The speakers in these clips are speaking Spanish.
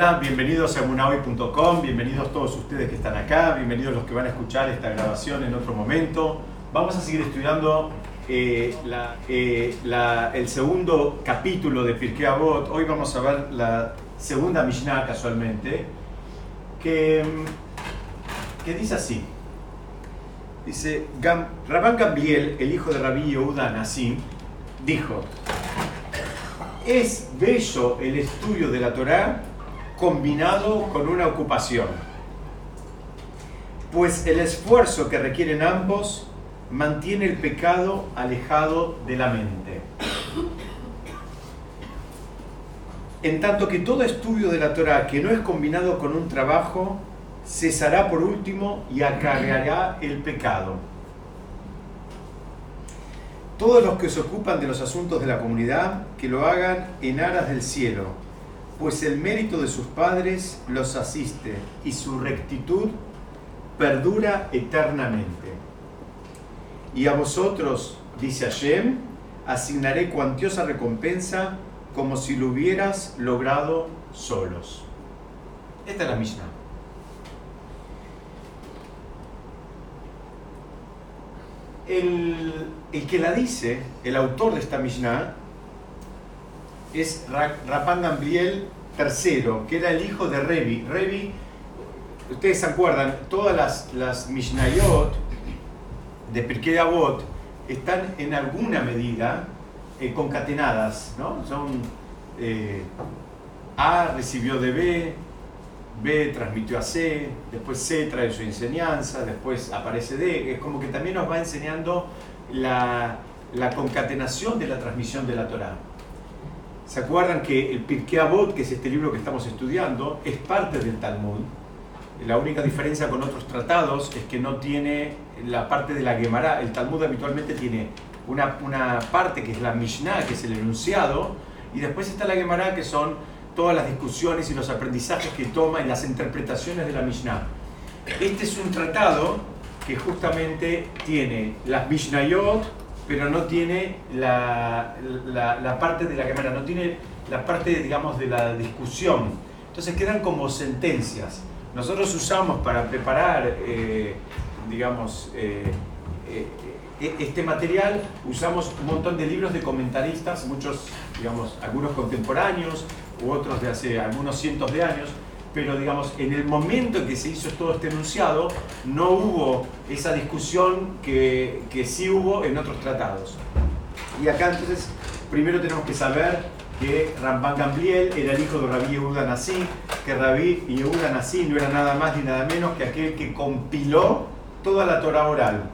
Bienvenidos a munahoy.com, bienvenidos todos ustedes que están acá, bienvenidos los que van a escuchar esta grabación en otro momento. Vamos a seguir estudiando eh, eh, el segundo capítulo de Pirkei Avot. Hoy vamos a ver la segunda Mishnah casualmente, que, mm, que dice así. Dice, Gam- Rabán Gambiel, el hijo de Rabí Yehuda Nassim, dijo, es bello el estudio de la Torá combinado con una ocupación, pues el esfuerzo que requieren ambos mantiene el pecado alejado de la mente. En tanto que todo estudio de la Torá que no es combinado con un trabajo, cesará por último y acarreará el pecado. Todos los que se ocupan de los asuntos de la comunidad, que lo hagan en aras del cielo, pues el mérito de sus padres los asiste y su rectitud perdura eternamente. Y a vosotros, dice Hashem, asignaré cuantiosa recompensa como si lo hubieras logrado solos. Esta es la Mishnah. El, el que la dice, el autor de esta Mishnah, es Ra- Rapan Gamliel III, que era el hijo de Revi. Revi, ustedes se acuerdan, todas las, las Mishnayot de Pirkei Avot están en alguna medida eh, concatenadas, ¿no? Son eh, A recibió de B, B transmitió a C, después C trae su enseñanza, después aparece D, es como que también nos va enseñando la, la concatenación de la transmisión de la Torah. ¿Se acuerdan que el Pirkei Avot, que es este libro que estamos estudiando, es parte del Talmud? La única diferencia con otros tratados es que no tiene la parte de la Gemara. El Talmud habitualmente tiene una, una parte que es la Mishnah, que es el enunciado, y después está la Gemara, que son todas las discusiones y los aprendizajes que toma y las interpretaciones de la Mishnah. Este es un tratado que justamente tiene las Mishnayot, pero no tiene la, la, parte de la Gemara, no tiene la parte, digamos, de la discusión. Entonces quedan como sentencias. Nosotros usamos para preparar, eh, digamos, eh, eh, eh, este material, usamos un montón de libros de comentaristas, muchos, digamos, algunos contemporáneos u otros de hace algunos cientos de años, pero digamos, en el momento en que se hizo todo este enunciado, no hubo esa discusión que, que sí hubo en otros tratados. Y acá entonces, primero tenemos que saber que Ramban Gamliel era el hijo de Rabí Yehuda Nassi, que Rabí Yehuda Nassi no era nada más ni nada menos que aquel que compiló toda la Torah oral.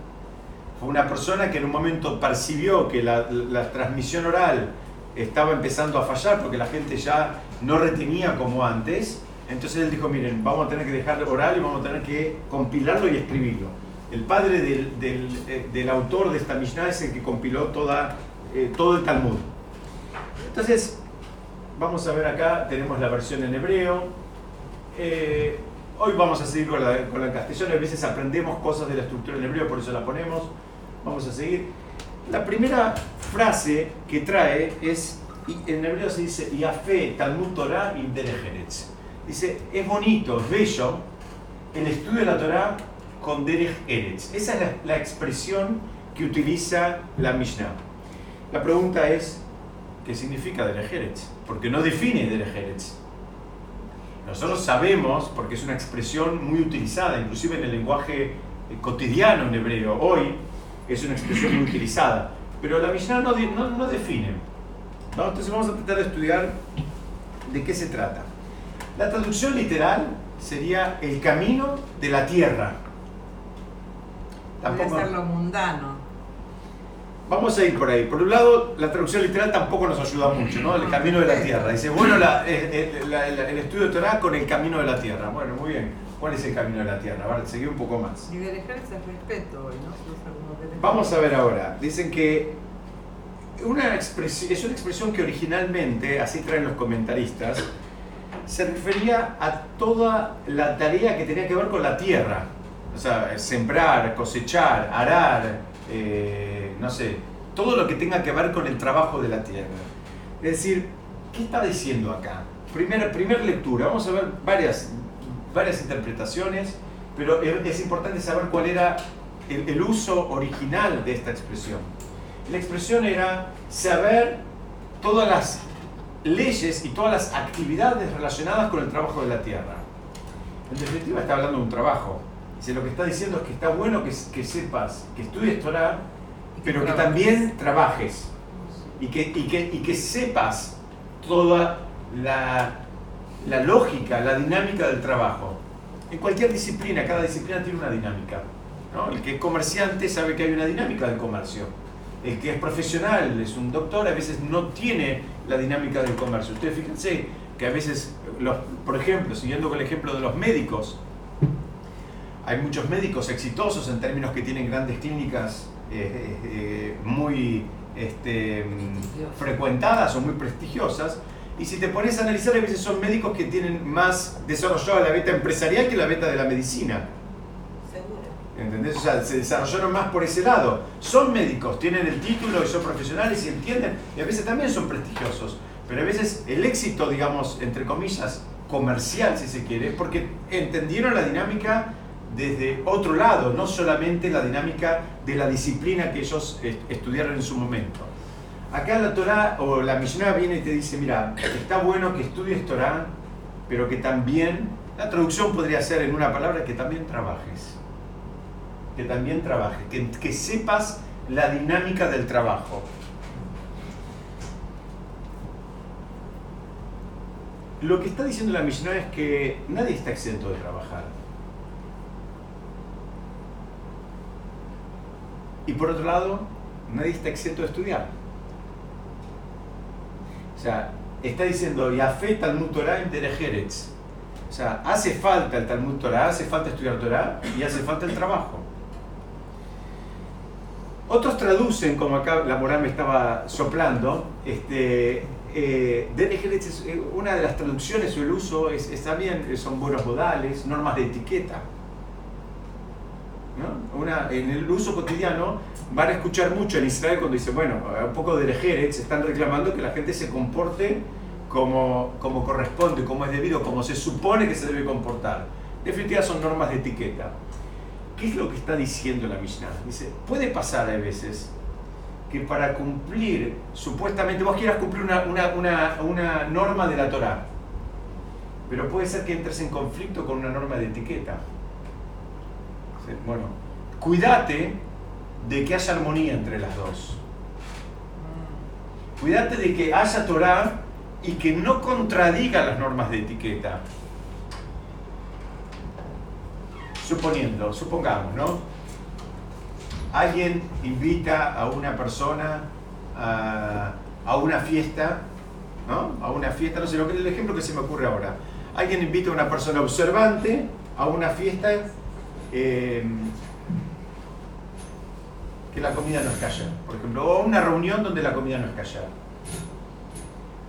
Fue una persona que en un momento percibió que la, la transmisión oral estaba empezando a fallar porque la gente ya no retenía como antes. Entonces él dijo, miren, vamos a tener que dejar oral y vamos a tener que compilarlo y escribirlo. El padre del, del, eh, del autor de esta Mishnah es el que compiló toda, eh, todo el Talmud. Entonces, vamos a ver acá, tenemos la versión en hebreo. Eh, hoy vamos a seguir con la, con la en castellano, a veces aprendemos cosas de la estructura en hebreo, por eso la ponemos. Vamos a seguir. La primera frase que trae es, en hebreo se dice, Yafé Talmud Torah im Derech Eretz. Dice, es bonito, es bello el estudio de la Torah con Derech Eretz. Esa es la, expresión que utiliza la Mishnah. La pregunta es, ¿qué significa Derech Eretz? Porque no define Derech Eretz. Nosotros sabemos, porque es una expresión muy utilizada, inclusive en el lenguaje eh, cotidiano en hebreo, hoy es una expresión muy utilizada, pero la Mishnah no, no, define. Entonces vamos a tratar de estudiar de qué se trata. La traducción literal sería el camino de la tierra. Podría ser lo mundano. Vamos a ir por ahí. Por un lado, la traducción literal tampoco nos ayuda mucho, ¿no? El camino de la tierra. Dice, bueno, la- eh, eh, la- el estudio de Torah con el camino de la tierra. Bueno, muy bien. ¿Cuál es el camino de la tierra? A ver, seguí un poco más. Y del ejército es respeto hoy, ¿no? Vamos a ver ahora. Dicen que una expresión, es una expresión que originalmente, así traen los comentaristas, se refería a toda la tarea que tenía que ver con la tierra. O sea, sembrar, cosechar, arar, eh, no sé, todo lo que tenga que ver con el trabajo de la tierra. Es decir, ¿qué está diciendo acá? primera, primera lectura, vamos a ver varias, varias interpretaciones, pero es importante saber cuál era el, el uso original de esta expresión. La expresión era saber todas las leyes y todas las actividades relacionadas con el trabajo de la tierra. En definitiva está hablando de un trabajo. Dice, lo que está diciendo es que está bueno que, que sepas, que estudies Torah, pero que también trabajes. Y que, y que, y que sepas toda la, la lógica, la dinámica del trabajo. En cualquier disciplina, cada disciplina tiene una dinámica. ¿no? El que es comerciante sabe que hay una dinámica del comercio. El que es profesional, es un doctor, a veces no tiene la dinámica del comercio. Ustedes fíjense que a veces, los, por ejemplo, siguiendo con el ejemplo de los médicos, hay muchos médicos exitosos en términos que tienen grandes clínicas eh, eh, muy este, frecuentadas o muy prestigiosas. Y si te pones a analizar, a veces son médicos que tienen más desarrollada la beta empresarial que la beta de la medicina. ¿Entendés? O sea, se desarrollaron más por ese lado. Son médicos, tienen el título y son profesionales y entienden, y a veces también son prestigiosos. Pero a veces el éxito, digamos, entre comillas, comercial, si se quiere, es porque entendieron la dinámica desde otro lado, no solamente la dinámica de la disciplina que ellos estudiaron en su momento. Acá la Torah o la Mishnah viene y te dice, mira, está bueno que estudies Torah, pero que también, la traducción podría ser en una palabra, que también trabajes que también trabaje, que, sepas la dinámica del trabajo. Lo que está diciendo la misión es que nadie está exento de trabajar. Y por otro lado, nadie está exento de estudiar. O sea, está diciendo, Yafé Talmud Torah en O sea, hace falta el Talmud Torah, hace falta estudiar Torah y hace falta el trabajo. Otros traducen, como acá la moral me estaba soplando, este, eh, eh, una de las traducciones o el uso es, también eh, son buenos modales, normas de etiqueta. Una, en el uso cotidiano van a escuchar mucho en Israel cuando dicen, bueno, un poco de se están reclamando que la gente se comporte como, como corresponde, como es debido, como se supone que se debe comportar. En definitiva son normas de etiqueta. ¿Qué es lo que está diciendo la Mishnah? Dice, puede pasar a veces que para cumplir, supuestamente vos quieras cumplir una, norma de la Torah, pero puede ser que entres en conflicto con una norma de etiqueta. Bueno, cuídate de que haya armonía entre las dos. Cuídate de que haya Torah y que no contradiga las normas de etiqueta. Suponiendo, supongamos, ¿no? Alguien invita a una persona a, una fiesta, ¿no? A una fiesta, no sé, lo que, el ejemplo que se me ocurre ahora. Alguien invita a una persona observante a una fiesta em, que la comida no es calla, por ejemplo, o a una reunión donde la comida no es calla.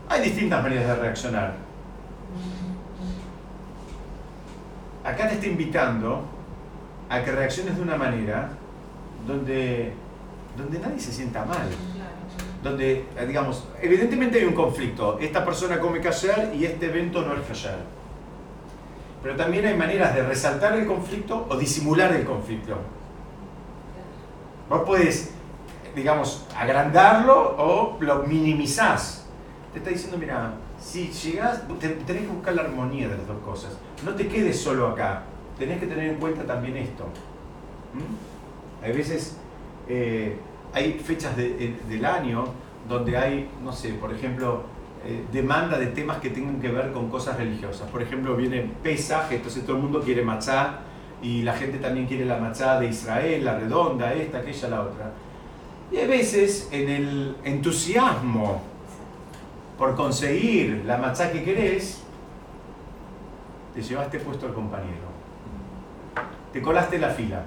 Hay distintas maneras de reaccionar. Acá te está invitando a que reacciones de una manera donde, donde nadie se sienta mal. Donde, eh, digamos, evidentemente hay un conflicto. Esta persona come callar y este evento no es callar. Pero también hay maneras de resaltar el conflicto o disimular el conflicto. Vos puedes, digamos, agrandarlo o lo minimizás. Te está diciendo, mira, si llegás, tenés que buscar la armonía de las dos cosas. No te quedes solo acá, tenés que tener en cuenta también esto. ¿Mm? Hay veces, eh, hay fechas del año donde hay, no sé, por ejemplo, eh, demanda de temas que tengan que ver con cosas religiosas. Por ejemplo, viene Pesaj, entonces todo el mundo quiere machá y la gente también quiere la machá de Israel, la redonda, esta, aquella, la otra. Y hay veces en el entusiasmo por conseguir la machá que querés, te llevaste puesto al compañero. Te colaste la fila.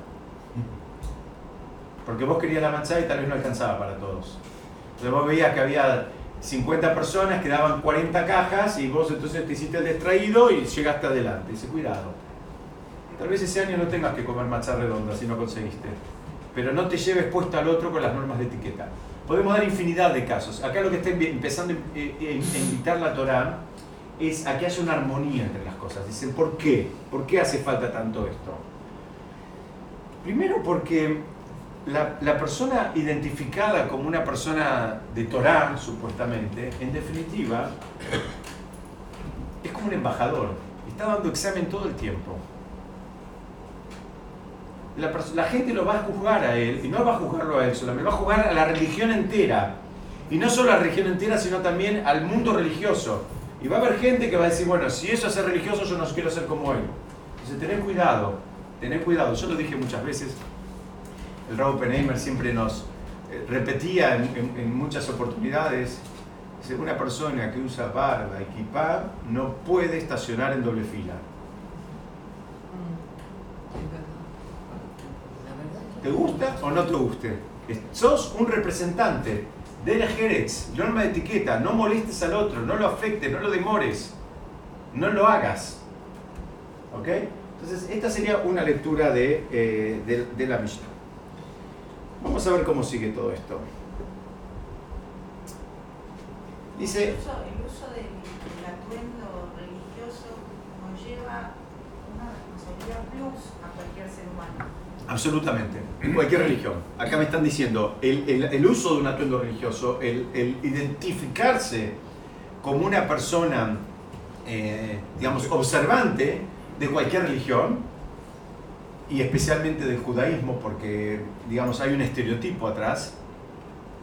Porque vos querías la machá y tal vez no alcanzaba para todos. Entonces vos veías que había 50 personas que daban 40 cajas y vos entonces te hiciste el distraído y llegaste adelante. Dice, cuidado. Tal vez ese año no tengas que comer machá redonda si no conseguiste. Pero no te lleves puesto al otro con las normas de etiqueta. Podemos dar infinidad de casos. Acá lo que está empezando a invitar la Torá es a que haya una armonía entre las cosas. Dicen, ¿por qué? ¿Por qué hace falta tanto esto? Primero porque la, la persona identificada como una persona de Torah, supuestamente, en definitiva, es como un embajador. Está dando examen todo el tiempo. La, gente lo va a juzgar a él, y no va a juzgarlo a él solamente, va a juzgar a la religión entera. Y no solo a la religión entera, sino también al mundo religioso. Y va a haber gente que va a decir, bueno, si eso es ser religioso, yo no quiero ser como él. Entonces, tener cuidado, tener cuidado. Yo lo dije muchas veces, el Raúl Oppenheimer siempre nos eh, repetía en, muchas oportunidades, dice, una persona que usa barba y no puede estacionar en doble fila. Mm, ¿Te gusta o no te guste? Sos un representante de la Jerez, norma de etiqueta, no molestes al otro, no lo afectes, no lo demores, no lo hagas. ¿Ok? Entonces, esta sería una lectura de, eh, de, la Mishnah. Vamos a ver cómo sigue todo esto. Dice, El uso, el uso del, del atuendo religioso conlleva una responsabilidad plus a cualquier ser humano. Absolutamente, en cualquier religión. Acá me están diciendo, el, el- el uso de un atuendo religioso, el, el identificarse como una persona, eh, digamos, observante de cualquier religión, y especialmente del judaísmo, porque, digamos, hay un estereotipo atrás,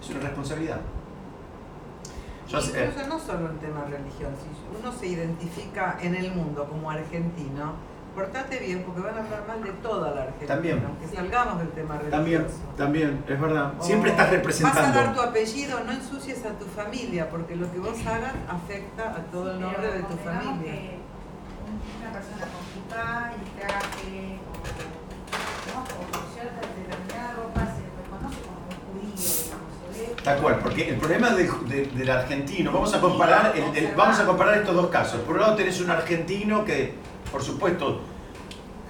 es una responsabilidad. Yo hace- eh, no solo el tema religión, si uno se identifica en el mundo como argentino, portate bien porque van a hablar mal de toda la Argentina, También. aunque salgamos del tema religioso. también, también, es verdad. O Siempre estás Vas a dar representando. tu apellido, no ensucies a tu familia, porque lo que vos hagas afecta a todo el nombre de tu familia. que un- una persona con kippah y traje o, ¿no? o con cierta determinada ropa se reconoce como un judío, ve- Tal cual, porque el problema de- de- del argentino, vamos a comparar, el- el- vamos a comparar estos dos casos. Por un lado tenés un argentino que, por supuesto,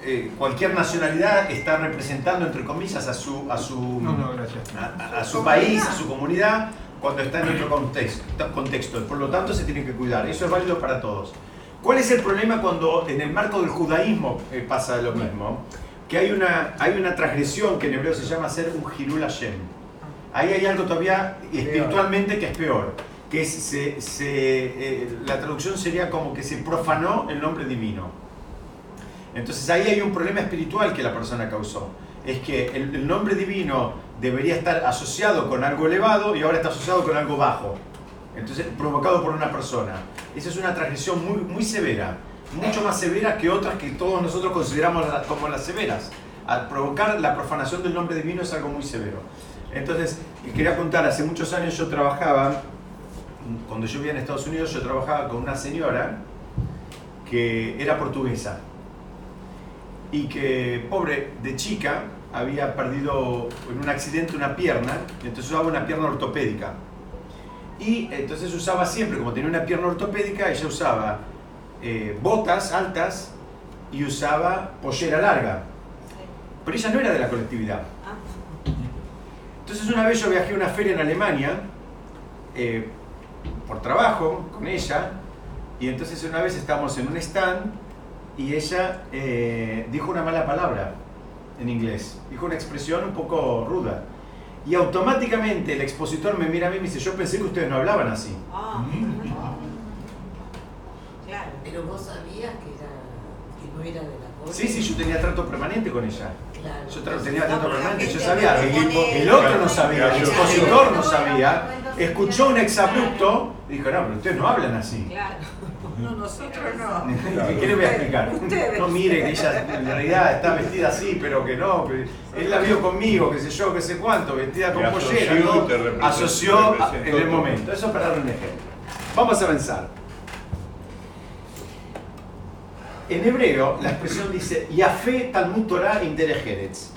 eh, cualquier nacionalidad está representando, entre comillas, a su, a su, No, no, a, a su país, a su comunidad, cuando está en otro contexto, contexto. Por lo tanto, se tiene que cuidar. Eso es válido para todos. ¿Cuál es el problema cuando en el marco del judaísmo eh, pasa lo mismo? Que hay una, hay una transgresión que en hebreo se llama ser un Hirul Hashem. Ahí hay algo todavía espiritualmente que es peor. Que es, se, se, eh, la traducción sería como que se profanó el nombre divino. Entonces ahí hay un problema espiritual que la persona causó. Es que el, nombre divino debería estar asociado con algo elevado y ahora está asociado con algo bajo. Entonces, provocado por una persona. Esa es una transgresión muy, muy severa, mucho más severa que otras que todos nosotros consideramos como las severas. Al provocar la profanación del nombre divino es algo muy severo. Entonces, quería contar, hace muchos años yo trabajaba, cuando yo vivía en Estados Unidos, yo trabajaba con una señora que era portuguesa y que, pobre, de chica había perdido en un accidente una pierna, entonces usaba una pierna ortopédica. Y entonces usaba siempre, como tenía una pierna ortopédica, ella usaba eh, botas altas y usaba pollera larga. Pero ella no era de la colectividad. Entonces una vez yo viajé a una feria en Alemania eh, por trabajo con ella y entonces una vez estábamos en un stand y ella eh, dijo una mala palabra en inglés, dijo una expresión un poco ruda y automáticamente el expositor me mira a mí y me dice yo pensé que ustedes no hablaban así. Ah, claro. Pero vos sabías que, era, que no era de la cosa. Sí, sí, yo tenía trato permanente con ella. Claro. Yo tra- tenía trato No, permanente, yo sabía, el, el otro no sabía, el expositor no sabía, escuchó un exabrupto y dijo, no, pero ustedes no hablan así. Claro. No, nosotros no. ¿Qué le voy a explicar? Ustedes. No mire que ella en realidad está vestida así, pero que no, que él la vio conmigo, qué sé yo, qué sé cuánto, vestida con pollera, asoció en el momento. Eso para dar un ejemplo. Vamos a avanzar. En hebreo, la expresión dice Yafé Talmud Torah Inderejeretz.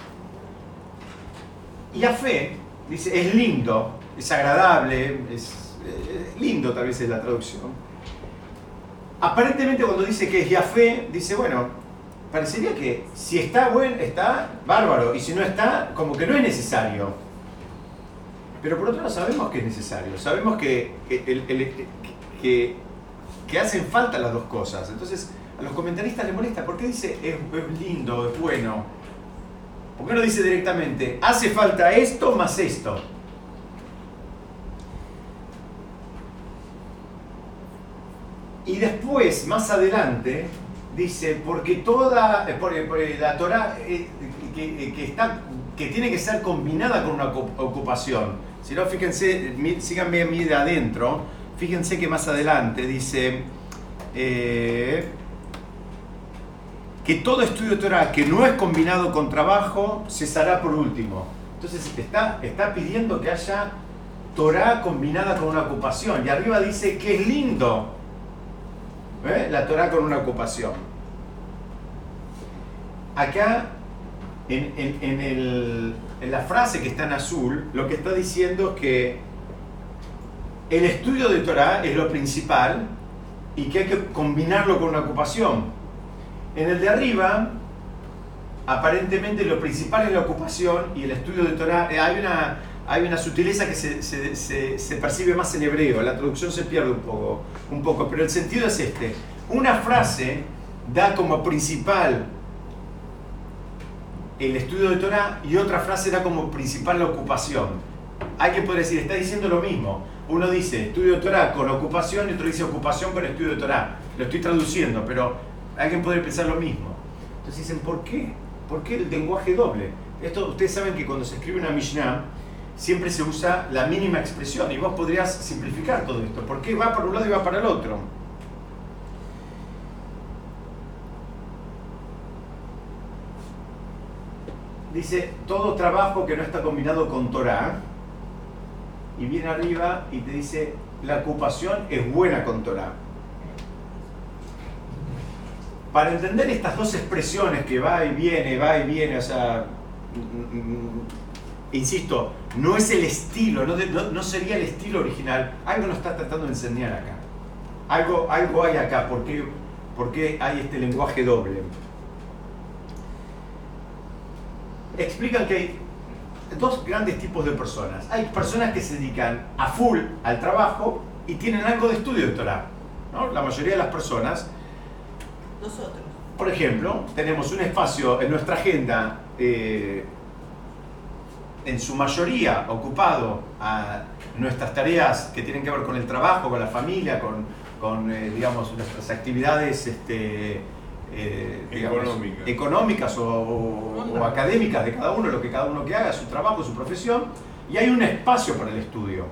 Yafé dice es lindo, es agradable, es eh, lindo tal vez es la traducción. Aparentemente cuando dice que es Yafé, dice bueno, parecería que si está bueno, está bárbaro, y si no está, como que no es necesario. Pero por otro lado sabemos que es necesario, sabemos que, que hacen falta las dos cosas. Entonces, a los comentaristas les molesta. ¿Por qué dice es, es lindo, es bueno? ¿Por qué no dice directamente, hace falta esto más esto? Y después, más adelante, dice, porque toda eh, por- por la Torah eh, que, eh, que está, que tiene que ser combinada con una ocu- ocupación. Si no, fíjense, síganme a mí de adentro, fíjense que más adelante dice eh, que todo estudio Torah que no es combinado con trabajo cesará por último. Entonces está, está pidiendo que haya Torah combinada con una ocupación. Y arriba dice que es lindo ¿eh? la Torah con una ocupación. Acá, en, en- en el- en la frase que está en azul, lo que está diciendo es que el estudio de Torah es lo principal y que hay que combinarlo con una ocupación. En el de arriba, aparentemente lo principal es la ocupación y el estudio de Torah. eh, Hay una, hay una sutileza que se, se- se- se percibe más en hebreo, la traducción se pierde un poco, un poco, pero el sentido es este. Una frase da como principal el estudio de Torah y otra frase da como principal la ocupación. Hay que poder decir, está diciendo lo mismo. Uno dice estudio de Torah con ocupación y otro dice ocupación con estudio de Torah. Lo estoy traduciendo, pero que poder pensar lo mismo. Entonces dicen, ¿por qué? ¿Por qué el lenguaje doble? Esto, ustedes saben que cuando se escribe una Mishnah, siempre se usa la mínima expresión y vos podrías simplificar todo esto. ¿Por qué va para un lado y va para el otro? Dice, todo trabajo que no está combinado con Torah, y viene arriba y te dice, la ocupación es buena con Torah. Para entender estas dos expresiones que va y viene, va y viene, o sea, insisto, no es el estilo, no, de- no- no sería el estilo original, algo nos está tratando de enseñar acá. Algo, algo hay acá, ¿por qué, por qué hay este lenguaje doble? Explican que hay dos grandes tipos de personas. Hay personas que se dedican a full al trabajo y tienen algo de estudio de Torah. ¿no? La mayoría de las personas Nosotros. por ejemplo, tenemos un espacio en nuestra agenda, eh, en su mayoría ocupado a nuestras tareas que tienen que ver con el trabajo, con la familia, con, con, eh, digamos, nuestras actividades este, eh, digamos, Económicas. económicas o, o- o académicas de cada uno, lo que cada uno que haga, su trabajo, su profesión, y hay un espacio para el estudio.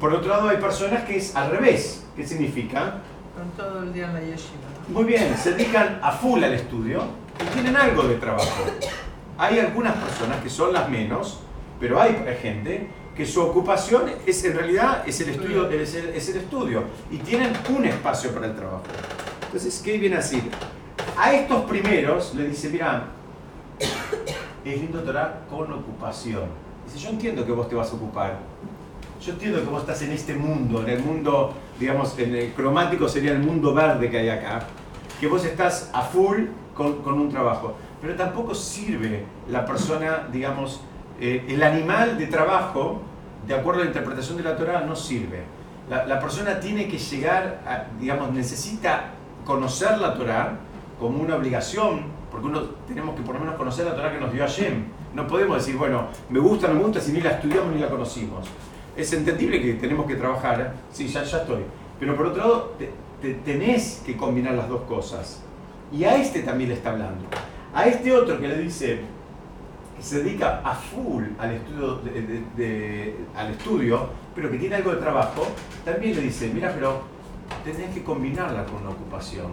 Por otro lado, hay personas que es al revés. ¿Qué significa? Con todo el día en la yeshiva. Muy bien, se dedican a full al estudio y tienen algo de trabajo. Hay algunas personas que son las menos, pero hay gente que su ocupación es en realidad es el estudio, es el, es el estudio y tienen un espacio para el trabajo. Entonces, ¿qué viene a decir? A estos primeros le dice, mira, es lindo Torah con ocupación. Dice, yo entiendo que vos te vas a ocupar. Yo entiendo que vos estás en este mundo, en el mundo, digamos, en el cromático sería el mundo verde que hay acá, que vos estás a full con, con un trabajo. Pero tampoco sirve la persona, digamos, eh, el animal de trabajo, de acuerdo a la interpretación de la Torah, no sirve. La, la persona tiene que llegar, a, digamos, necesita conocer la Torah como una obligación, porque uno tenemos que por lo menos conocer la Torah que nos dio Hashem. No podemos decir, bueno, me gusta, no me gusta, si ni la estudiamos ni la conocimos. Es entendible que tenemos que trabajar, ¿eh? sí, ya, ya estoy. Pero por otro lado, te- te- tenés que combinar las dos cosas. Y a este también le está hablando. A este otro que le dice, que se dedica a full al estudio, de- de- de- al estudio, pero que tiene algo de trabajo, también le dice, mira, pero tenés que combinarla con la ocupación.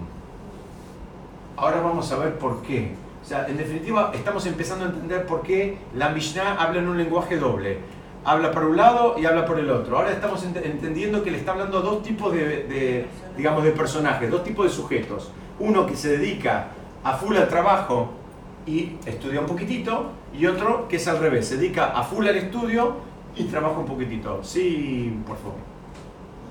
Ahora vamos a ver por qué. O sea, en definitiva, estamos empezando a entender por qué la Mishnah habla en un lenguaje doble. Habla por un lado y habla por el otro. Ahora estamos ent- entendiendo que le está hablando a dos tipos de, de, digamos, de personajes, dos tipos de sujetos. Uno que se dedica a full al trabajo y estudia un poquitito, y otro que es al revés, se dedica a full al estudio y trabaja un poquitito. Sí, por favor.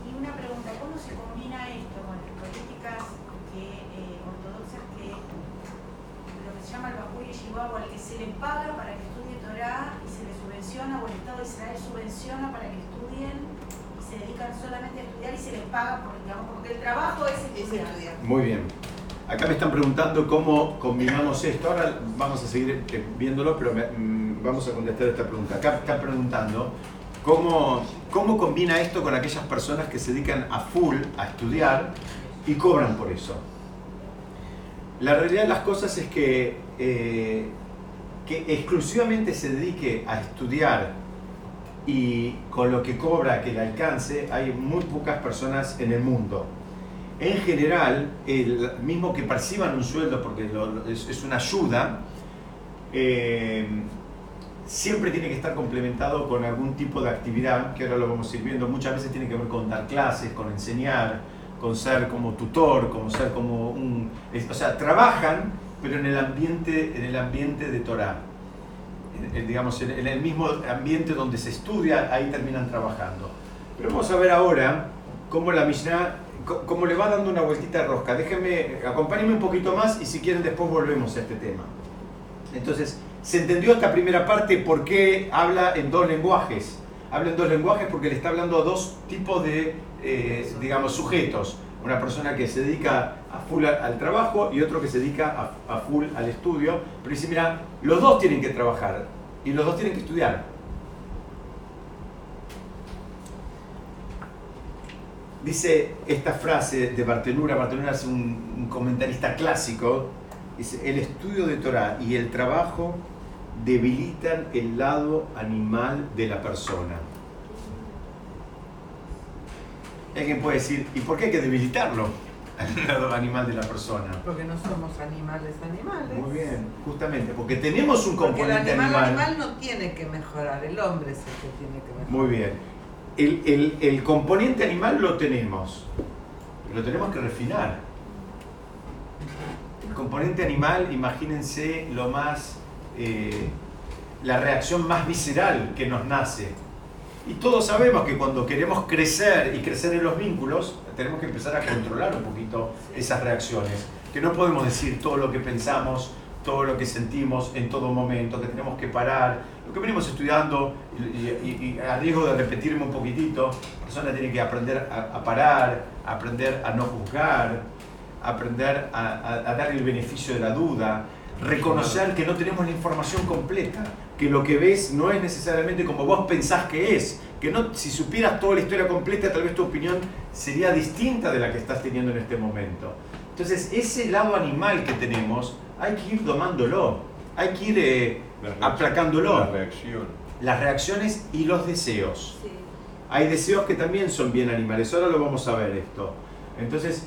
Y una pregunta, ¿cómo se combina esto con las políticas que, eh, ortodoxas que lo que se llama el Bakú o al que se le paga para que estudie Torah y se le subvenciona o el Estado de Israel subvenciona para que estudien y se dedican solamente a estudiar y se les paga por, digamos, porque el trabajo es Es estudiar. estudiar. Muy bien. Acá me están preguntando cómo combinamos esto. Ahora vamos a seguir eh, viéndolo, pero me- mm, vamos a contestar esta pregunta. Acá están preguntando cómo, cómo combina esto con aquellas personas que se dedican a full a estudiar y cobran por eso. La realidad de las cosas es que, eh, que exclusivamente se dedique a estudiar y con lo que cobra que le alcance, hay muy pocas personas en el mundo. En general, el mismo que perciban un sueldo porque lo- es, es una ayuda, eh, siempre tiene que estar complementado con algún tipo de actividad, que ahora lo vamos a ir viendo, muchas veces tiene que ver con dar clases, con enseñar, con ser como tutor, como ser como un... o sea, trabajan, pero en el ambiente, en el ambiente de Torah. En- en, digamos, en, en el mismo ambiente donde se estudia, ahí terminan trabajando. Pero vamos a ver ahora cómo la Mishnah, co- cómo le va dando una vueltita de rosca. Déjenme, acompáñenme un poquito más y si quieren después volvemos a este tema. Entonces, ¿se entendió esta primera parte por qué habla en dos lenguajes? Habla en dos lenguajes porque le está hablando a dos tipos de, eh, digamos, sujetos. Una persona que se dedica a full al trabajo y otro que se dedica a, a full al estudio. Pero dice, mira, los dos tienen que trabajar y los dos tienen que estudiar. Dice esta frase de Bartenura, Bartenura es un, un comentarista clásico, dice, el estudio de Torah y el trabajo debilitan el lado animal de la persona. Y Alguien puede decir, ¿y por qué hay que debilitarlo? El lado animal de la persona. Porque no somos animales animales. Muy bien, justamente, porque tenemos un Porque el componente animal animal. animal no tiene que mejorar, el hombre es el que tiene que mejorar. Muy bien. El, el- componente animal lo tenemos, lo tenemos que refinar. El componente animal, imagínense lo más, eh, la reacción más visceral que nos nace. Y todos sabemos que cuando queremos crecer y crecer en los vínculos, tenemos que empezar a controlar un poquito esas reacciones. Que no podemos decir todo lo que pensamos, todo lo que sentimos en todo momento, que tenemos que parar. Lo que venimos estudiando, y, y- y a riesgo de repetirme un poquitito, la persona tiene que aprender a, a parar, aprender a no juzgar, aprender a, a- a dar el beneficio de la duda, reconocer que no tenemos la información completa, que lo que ves no es necesariamente como vos pensás que es, que no, si supieras toda la historia completa, tal vez tu opinión sería distinta de la que estás teniendo en este momento. Entonces, ese lado animal que tenemos, hay que ir domándolo, hay que ir eh, La aplacándolo. La reacción. Las reacciones y los deseos. Sí. Hay deseos que también son bien animales, ahora lo vamos a ver esto. Entonces,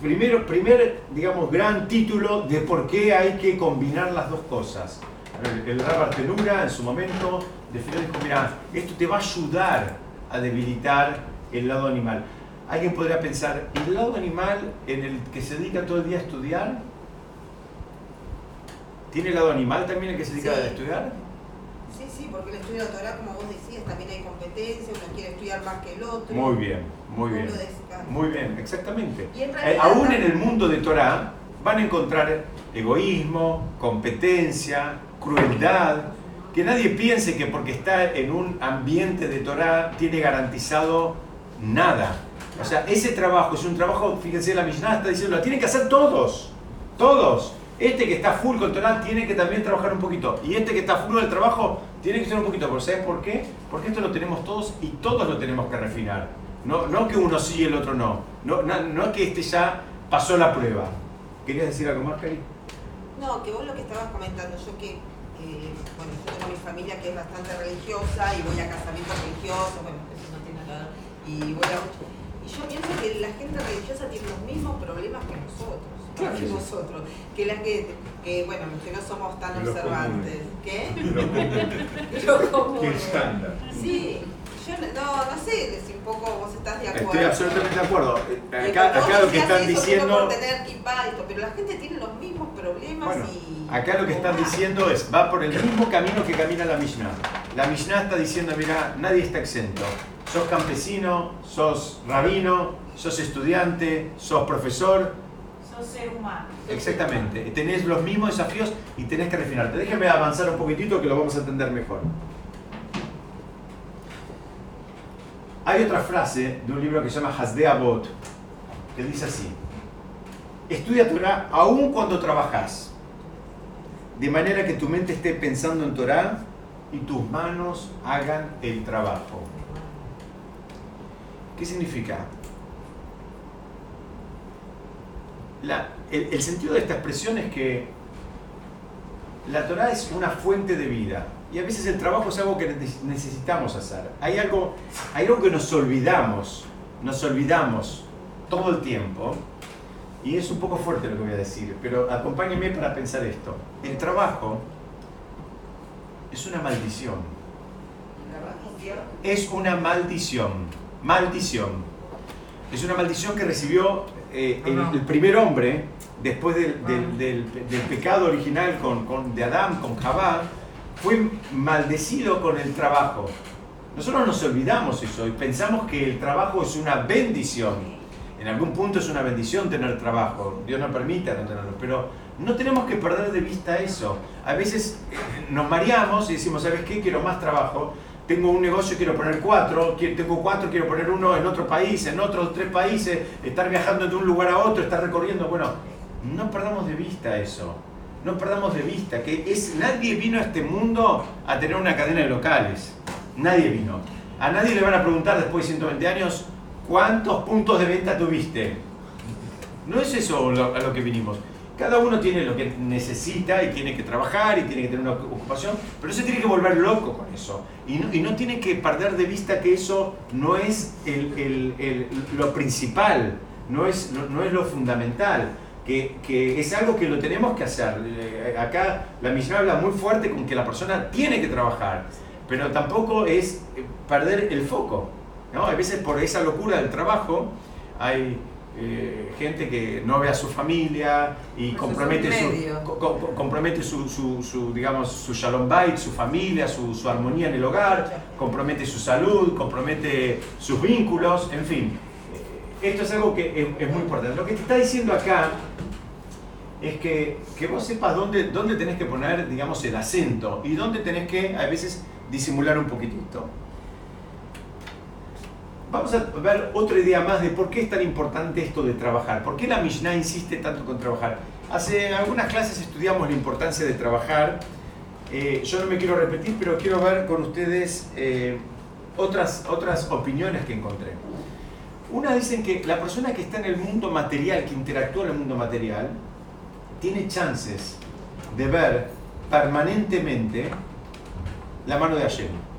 primero, primer, digamos, gran título de por qué hay que combinar las dos cosas. El, el Rav Artenura en su momento definió, dijo, mira, esto te va a ayudar a debilitar el lado animal. Alguien podría pensar, ¿y el lado animal en el que se dedica todo el día a estudiar? ¿Tiene el lado animal también el que se dedica Sí. a estudiar? Sí, porque el estudio de Torah, como vos decías, también hay competencia, uno quiere estudiar más que el otro. Muy bien, muy bien. Muy bien, exactamente. Eh, aún en el mundo de Torah van a encontrar egoísmo, competencia, crueldad, que nadie piense que porque está en un ambiente de Torah tiene garantizado nada. O sea, ese trabajo es un trabajo, fíjense, la Mishnah está diciendo, lo tienen que hacer todos, todos. Este que está full con Torah tiene que también trabajar un poquito. Y este que está full del trabajo tiene que ser un poquito. ¿Pero ¿Sabes por qué? Porque esto lo tenemos todos y todos lo tenemos que refinar. No, no que uno sí y el otro no. No, no, no que este ya pasó la prueba. ¿Querías decir algo más, Cari? No, que vos lo que estabas comentando, yo que, bueno, yo tengo mi familia que es bastante religiosa y voy a casamientos religiosos, bueno, eso no tiene nada, y voy a. Y yo pienso que la gente religiosa tiene los mismos problemas que nosotros, Claro que sí. nosotros, que las que, que, bueno, que no somos tan observantes. ¿Qué? Lo común. Qué estándar. Sí, yo no, no, sé si un poco vos estás de acuerdo. Estoy absolutamente de acuerdo. Eh, Acá, acá lo que están diciendo... por tener todo, pero la gente tiene los mismos problemas Bueno, y... acá lo que están diciendo es, va por el mismo camino que camina la Mishnah. La Mishnah está diciendo, mira, nadie está exento. Sos campesino, sos rabino, sos estudiante, sos profesor, Ser humano. exactamente. Tenés los mismos desafíos y tenés que refinarte. Déjenme avanzar un poquitito que lo vamos a entender mejor. Hay otra frase de un libro que se llama Hasde Abot, que dice así, estudia Torah aún cuando trabajas, de manera que tu mente esté pensando en Torah y tus manos hagan el trabajo. ¿Qué significa? La- el, el sentido de esta expresión es que la Torah es una fuente de vida y a veces el trabajo es algo que ne- necesitamos hacer. Hay algo, hay algo que nos olvidamos, nos olvidamos todo el tiempo y es un poco fuerte lo que voy a decir, pero acompáñenme para pensar esto. El trabajo es una maldición. Es una maldición. Maldición. Es una maldición que recibió eh, el, el primer hombre después del, del- del- del pecado original con, con- de Adán, con Jabá. Fue maldecido con el trabajo. Nosotros nos olvidamos eso y pensamos que el trabajo es una bendición. En algún punto es una bendición tener trabajo. Dios no permita no tenerlo. Pero no tenemos que perder de vista eso. A veces eh, nos mareamos y decimos, ¿sabes qué? Quiero más trabajo. Tengo un negocio, quiero poner cuatro. Tengo cuatro, quiero poner uno en otro país, en otros tres países. Estar viajando de un lugar a otro, estar recorriendo. Bueno, no perdamos de vista eso. No perdamos de vista que es, nadie vino a este mundo a tener una cadena de locales. Nadie vino. A nadie le van a preguntar después de 120 años cuántos puntos de venta tuviste. No es eso a lo que vinimos. Cada uno tiene lo que necesita y tiene que trabajar y tiene que tener una ocupación, pero se tiene que volver loco con eso. Y no, y no tiene que perder de vista que eso no es el- el- el- lo principal, no es, no, no es lo fundamental, que, que es algo que lo tenemos que hacer. Eh, Acá la misión habla muy fuerte con que la persona tiene que trabajar, pero tampoco es eh, perder el foco. ¿no? A veces por esa locura del trabajo hay eh, gente que no ve a su familia y Eso es compromete su, co- compromete su, su- su, digamos, su shalom bait, su familia, su, su armonía en el hogar, compromete su salud, compromete sus vínculos, en fin. Eh, Esto es algo que es, es muy importante. Lo que te está diciendo acá es que, que vos sepas dónde, dónde tenés que poner, digamos, el acento y dónde tenés que, a veces, disimular un poquitito. Vamos a ver otra idea más de por qué es tan importante esto de trabajar. ¿Por qué la Mishnah insiste tanto con trabajar? Hace algunas clases estudiamos la importancia de trabajar. Eh, yo no me quiero repetir, pero quiero ver con ustedes eh, otras, otras opiniones que encontré. Una dicen que la persona que está en el mundo material, que interactúa en el mundo material, tiene chances de ver permanentemente la mano de Hashem.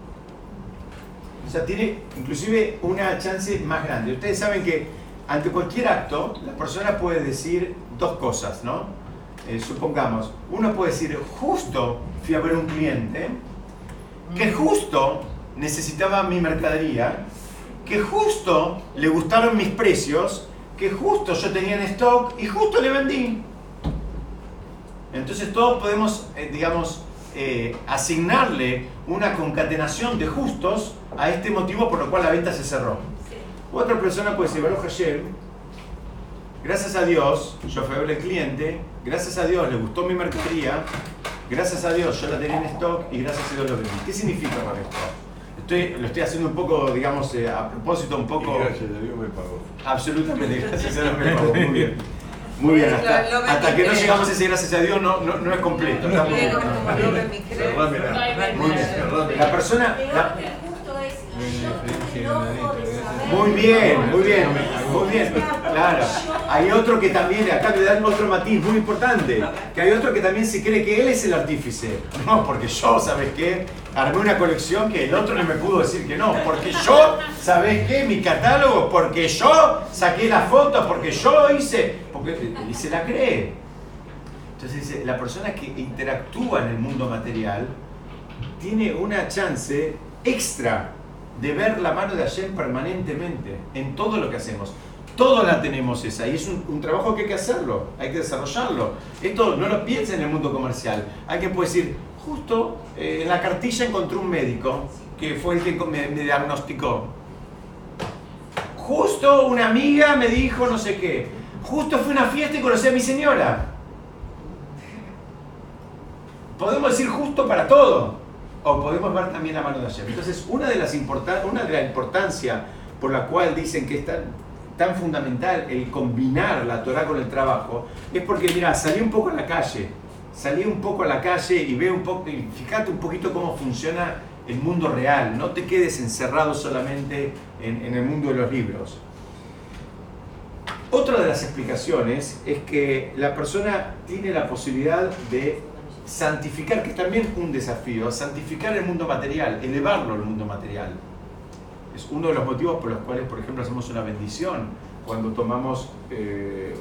O sea, tiene inclusive una chance más grande. Ustedes saben que ante cualquier acto, la persona puede decir dos cosas, ¿no? Eh, supongamos, uno puede decir, justo fui a ver un cliente, que justo necesitaba mi mercadería, que justo le gustaron mis precios, que justo yo tenía en stock y justo le vendí. Entonces todos podemos, eh, digamos, eh, asignarle una concatenación de justos a este motivo por lo cual la venta se cerró. Otra persona puede decir, Baruch Hashem, gracias a Dios, yo fui el cliente, gracias a Dios le gustó mi mercadería, gracias a Dios yo la tenía en stock y gracias a Dios lo vendí. ¿Qué significa con esto? Estoy, lo estoy haciendo un poco, digamos, eh, a propósito, un poco... Y gracias a Dios me pagó. Absolutamente, gracias a Dios me pagó. Muy bien. Muy bien, hasta, Lo- lo hasta que no llegamos a ese gracias a Dios no, no, no es completo. está muy bien. Muy bien. La persona... la- muy bien, muy bien, muy bien. Claro. Hay otro que también, acá le dan otro matiz muy importante, que hay otro que también se cree que él es el artífice. No, porque yo, ¿sabes qué? Armé una colección que el otro no me pudo decir que no. Porque yo, ¿sabes qué? Mi catálogo, porque yo saqué las fotos, porque yo hice... Porque, y se la cree. Entonces dice, la persona que interactúa en el mundo material tiene una chance extra de ver la mano de Hashem permanentemente en todo lo que hacemos. Todos la tenemos esa y es un, trabajo que hay que hacerlo, hay que desarrollarlo. Esto no lo piensa en el mundo comercial. Alguien puede decir, justo eh, en la cartilla encontré un médico que fue el que me, diagnosticó. Justo una amiga me dijo no sé qué. Justo fue una fiesta y conocí a mi señora. Podemos decir justo para todo. O podemos ver también la mano de Hashem. Entonces, una de las una de la importancia por la cual dicen que es tan, fundamental el combinar la Torah con el trabajo, es porque, mira, salí un poco a la calle, salí un poco a la calle y ve un poco, fíjate un poquito cómo funciona el mundo real, no te quedes encerrado solamente en, en el mundo de los libros. Otra de las explicaciones es que la persona tiene la posibilidad de santificar, que es también un desafío, santificar el mundo material, elevarlo al mundo material. Uno de los motivos por los cuales, por ejemplo, hacemos una bendición cuando tomamos eh,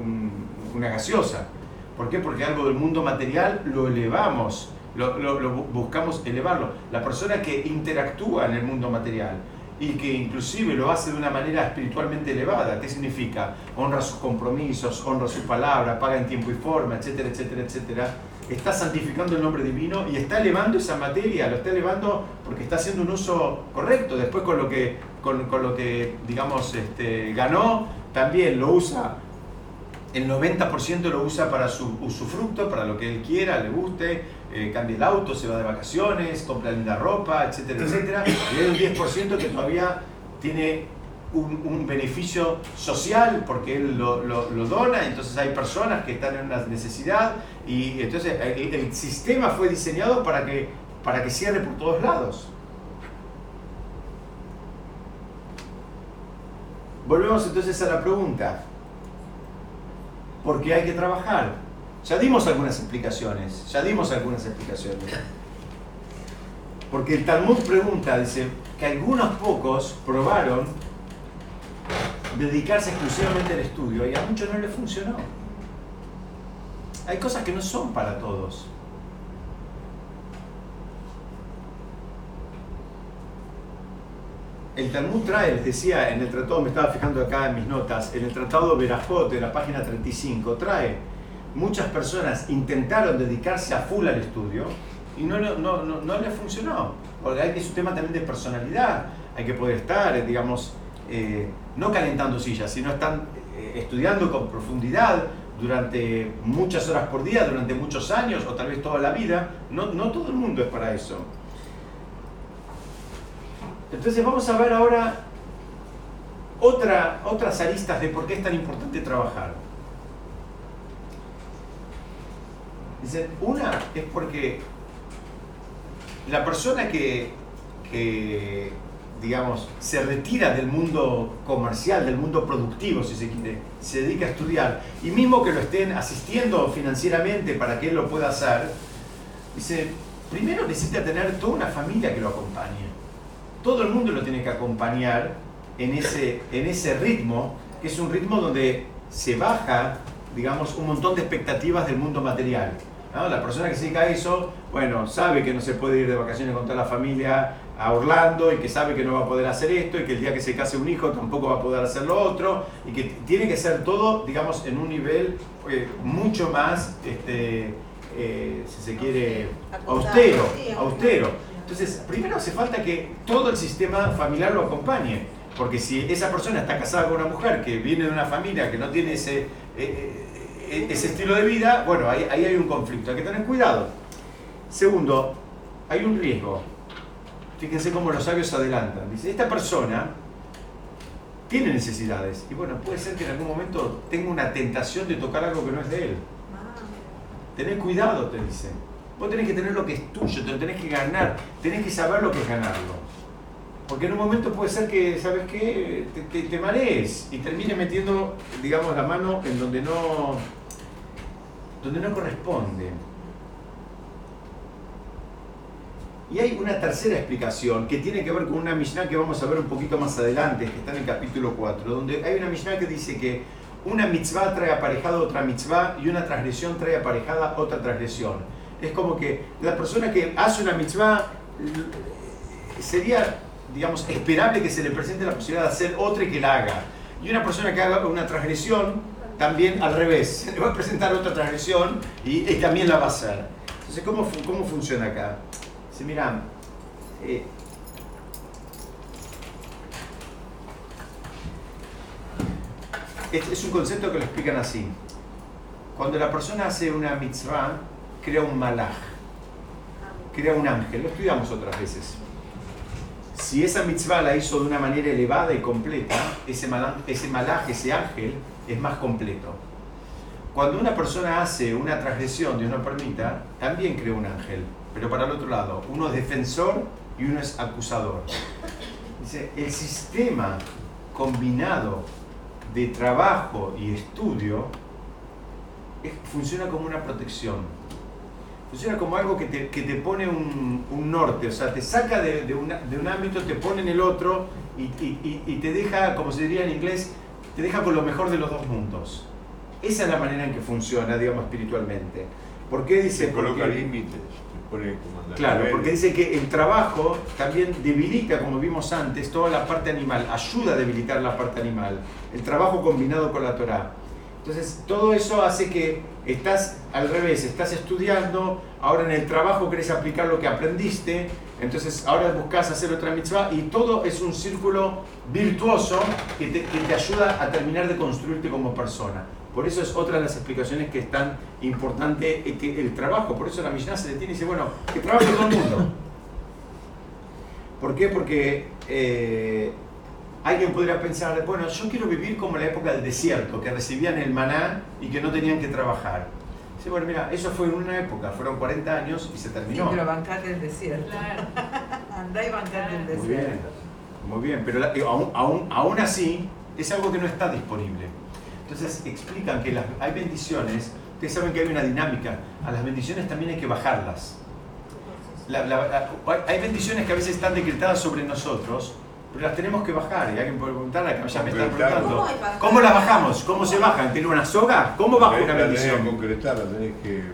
un- una gaseosa. ¿Por qué? Porque algo del mundo material lo elevamos, lo, lo- lo bu- buscamos elevarlo. La persona que interactúa en el mundo material y que inclusive lo hace de una manera espiritualmente elevada, ¿qué significa? Honra sus compromisos, honra su palabra, paga en tiempo y forma, etcétera, etcétera, etcétera. Está santificando el nombre divino y está elevando esa materia, lo está elevando porque está haciendo un uso correcto. Después con lo que, con, con lo que digamos, este, ganó, también lo usa el 90% lo usa para su usufructo, para lo que él quiera, le guste, eh, cambia el auto, se va de vacaciones, compra linda ropa, etcétera, etcétera. Y hay un 10% que todavía tiene un, beneficio social porque él lo, dona, entonces hay personas que están en una necesidad y entonces el, el sistema fue diseñado para que, para que cierre por todos lados. Volvemos entonces a la pregunta. ¿Por qué hay que trabajar? Ya dimos algunas explicaciones, ya dimos algunas explicaciones. Porque el Talmud pregunta, dice, que algunos pocos probaron dedicarse exclusivamente al estudio y a muchos no les funcionó. Hay cosas que no son para todos. El Talmud trae, les decía, en el tratado, me estaba fijando acá en mis notas, en el tratado Berajot, de la página 35, trae, muchas personas intentaron dedicarse a full al estudio y no, no, no, no, les funcionó. Porque hay que es un tema también de personalidad, hay que poder estar, eh, digamos, eh, no calentando sillas, sino están eh, estudiando con profundidad durante muchas horas por día, durante muchos años o tal vez toda la vida. No, no todo el mundo es para eso. Entonces vamos a ver ahora otra, otras aristas de por qué es tan importante trabajar. Dicen, una es porque la persona que, que, digamos, se retira del mundo comercial, del mundo productivo, si se quiere, se dedica a estudiar, y mismo que lo estén asistiendo financieramente para que él lo pueda hacer, dice, primero necesita tener toda una familia que lo acompañe todo el mundo lo tiene que acompañar en ese, en ese ritmo, que es un ritmo donde se baja, digamos, un montón de expectativas del mundo material. ¿no? La persona que se dedica a eso, bueno, sabe que no se puede ir de vacaciones con toda la familia a Orlando y que sabe que no va a poder hacer esto y que el día que se case un hijo tampoco va a poder hacer lo otro y que tiene que ser todo, digamos, en un nivel eh, mucho más, este, eh, si se quiere, austero, austero. Entonces, primero hace falta que todo el sistema familiar lo acompañe. Porque si esa persona está casada con una mujer que viene de una familia que no tiene ese, eh, ese estilo de vida, bueno, ahí, ahí hay un conflicto, hay que tener cuidado. Segundo, hay un riesgo. Fíjense cómo los sabios adelantan. Dice, esta persona tiene necesidades. Y bueno, puede ser que en algún momento tenga una tentación de tocar algo que no es de él. Tenés cuidado, te dicen. Vos tenés que tener lo que es tuyo, te lo tenés que ganar, tenés que saber lo que es ganarlo. Porque en un momento puede ser que, ¿sabes qué? Te, te, te marees y termines metiendo, digamos, la mano en donde no, donde no corresponde. Y hay una tercera explicación que tiene que ver con una Mishnah que vamos a ver un poquito más adelante, que está en el capítulo 4, donde hay una Mishnah que dice que una mitzvah trae aparejada otra mitzvah y una transgresión trae aparejada otra transgresión. Es como que la persona que hace una mitzvah sería, digamos, esperable que se le presente la posibilidad de hacer otra y que la haga. Y una persona que haga una transgresión, también al revés, se le va a presentar otra transgresión y, y también la va a hacer. Entonces, ¿cómo, cómo funciona acá? Mira, eh, es, un concepto que lo explican así. Cuando la persona hace una mitzvah, crea un malaj, crea un ángel. Lo estudiamos otras veces. si esa mitzvah la hizo de una manera elevada y completa, ese, malaj, ese ese ángel, es más completo. Cuando una persona hace una transgresión, Dios no permita, también crea un ángel, pero para el otro lado, uno es defensor y uno es acusador. Dice, el sistema combinado de trabajo y estudio es- funciona como una protección. Funciona como algo que te, que te pone un, un norte, o sea, te saca de, de una- de un ámbito, te pone en el otro y, y- y- y te deja, como se diría en inglés, te deja con lo mejor de los dos mundos. Esa es la manera en que funciona, digamos, espiritualmente. ¿Por qué dice? Se coloca Porque- límites, Claro, porque dice que el trabajo también debilita, como vimos antes, toda la parte animal, ayuda a debilitar la parte animal, el trabajo combinado con la Torah. Entonces, todo eso hace que estás al revés, estás estudiando, ahora en el trabajo querés aplicar lo que aprendiste, entonces ahora buscas hacer otra mitzvah y todo es un círculo virtuoso que te, que te ayuda a terminar de construirte como persona. Por eso es otra de las explicaciones que es tan importante eh, que el trabajo. Por eso la Mishnah se detiene y dice, bueno, que trabaje todo el mundo. ¿Por qué? Porque eh, alguien podría pensar, bueno, yo quiero vivir como en la época del desierto, que recibían el maná y que no tenían que trabajar. Dice, bueno, mira, eso fue en una época, fueron 40 años y se Sí, terminó. pero bancate el desierto. Claro. Andá y bancate el Muy Muy bien, desierto. muy bien, pero la- eh, aún, aún, aún así es algo que no está disponible. Entonces explican que las, hay bendiciones, ustedes saben que hay una dinámica, a las bendiciones también hay que bajarlas. La- la- la- hay- bendiciones que a veces están decretadas sobre nosotros, pero las tenemos que bajar. Y alguien puede preguntar, ya me Concretar. preguntando, ¿Cómo las bajamos? ¿Cómo se bajan? ¿Tiene una soga? ¿Cómo bajo una bendición? concretar, la tenés que...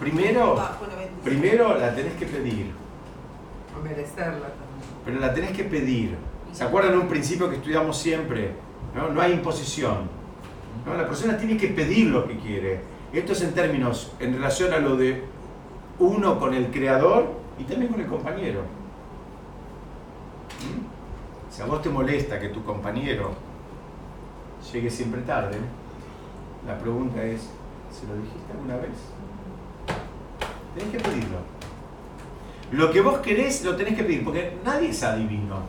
Primero, primero la tenés que pedir. Merecerla también. pero la tenés que pedir. ¿Se acuerdan un principio que estudiamos siempre? No, no hay imposición. ¿No? La persona tiene que pedir lo que quiere. Esto es en términos, en relación a lo de uno con el creador y también con el compañero. ¿Mm? Si a vos te molesta que tu compañero llegue siempre tarde, la pregunta es, ¿se lo dijiste alguna vez? Tenés que pedirlo. Lo que vos querés lo tenés que pedir, porque nadie es adivino.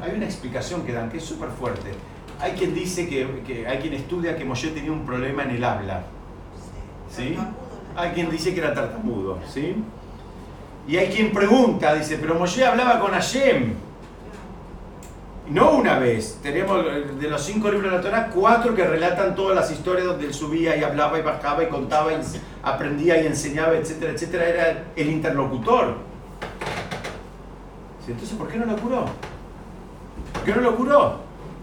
Hay una explicación que dan que es súper fuerte. Hay quien dice que, que- hay quien estudia que Moshe tenía un problema en el habla. ¿Sí? Hay quien dice que era tartamudo, ¿sí? Y hay quien pregunta, dice, pero Moshe hablaba con Hashem. No una vez. Tenemos de los cinco libros de la Torah, cuatro que relatan todas las historias donde él subía y hablaba y bajaba y contaba y aprendía y enseñaba, etcétera, etcétera. Era el interlocutor. Entonces, ¿por qué no lo curó? ¿Por qué no lo curó?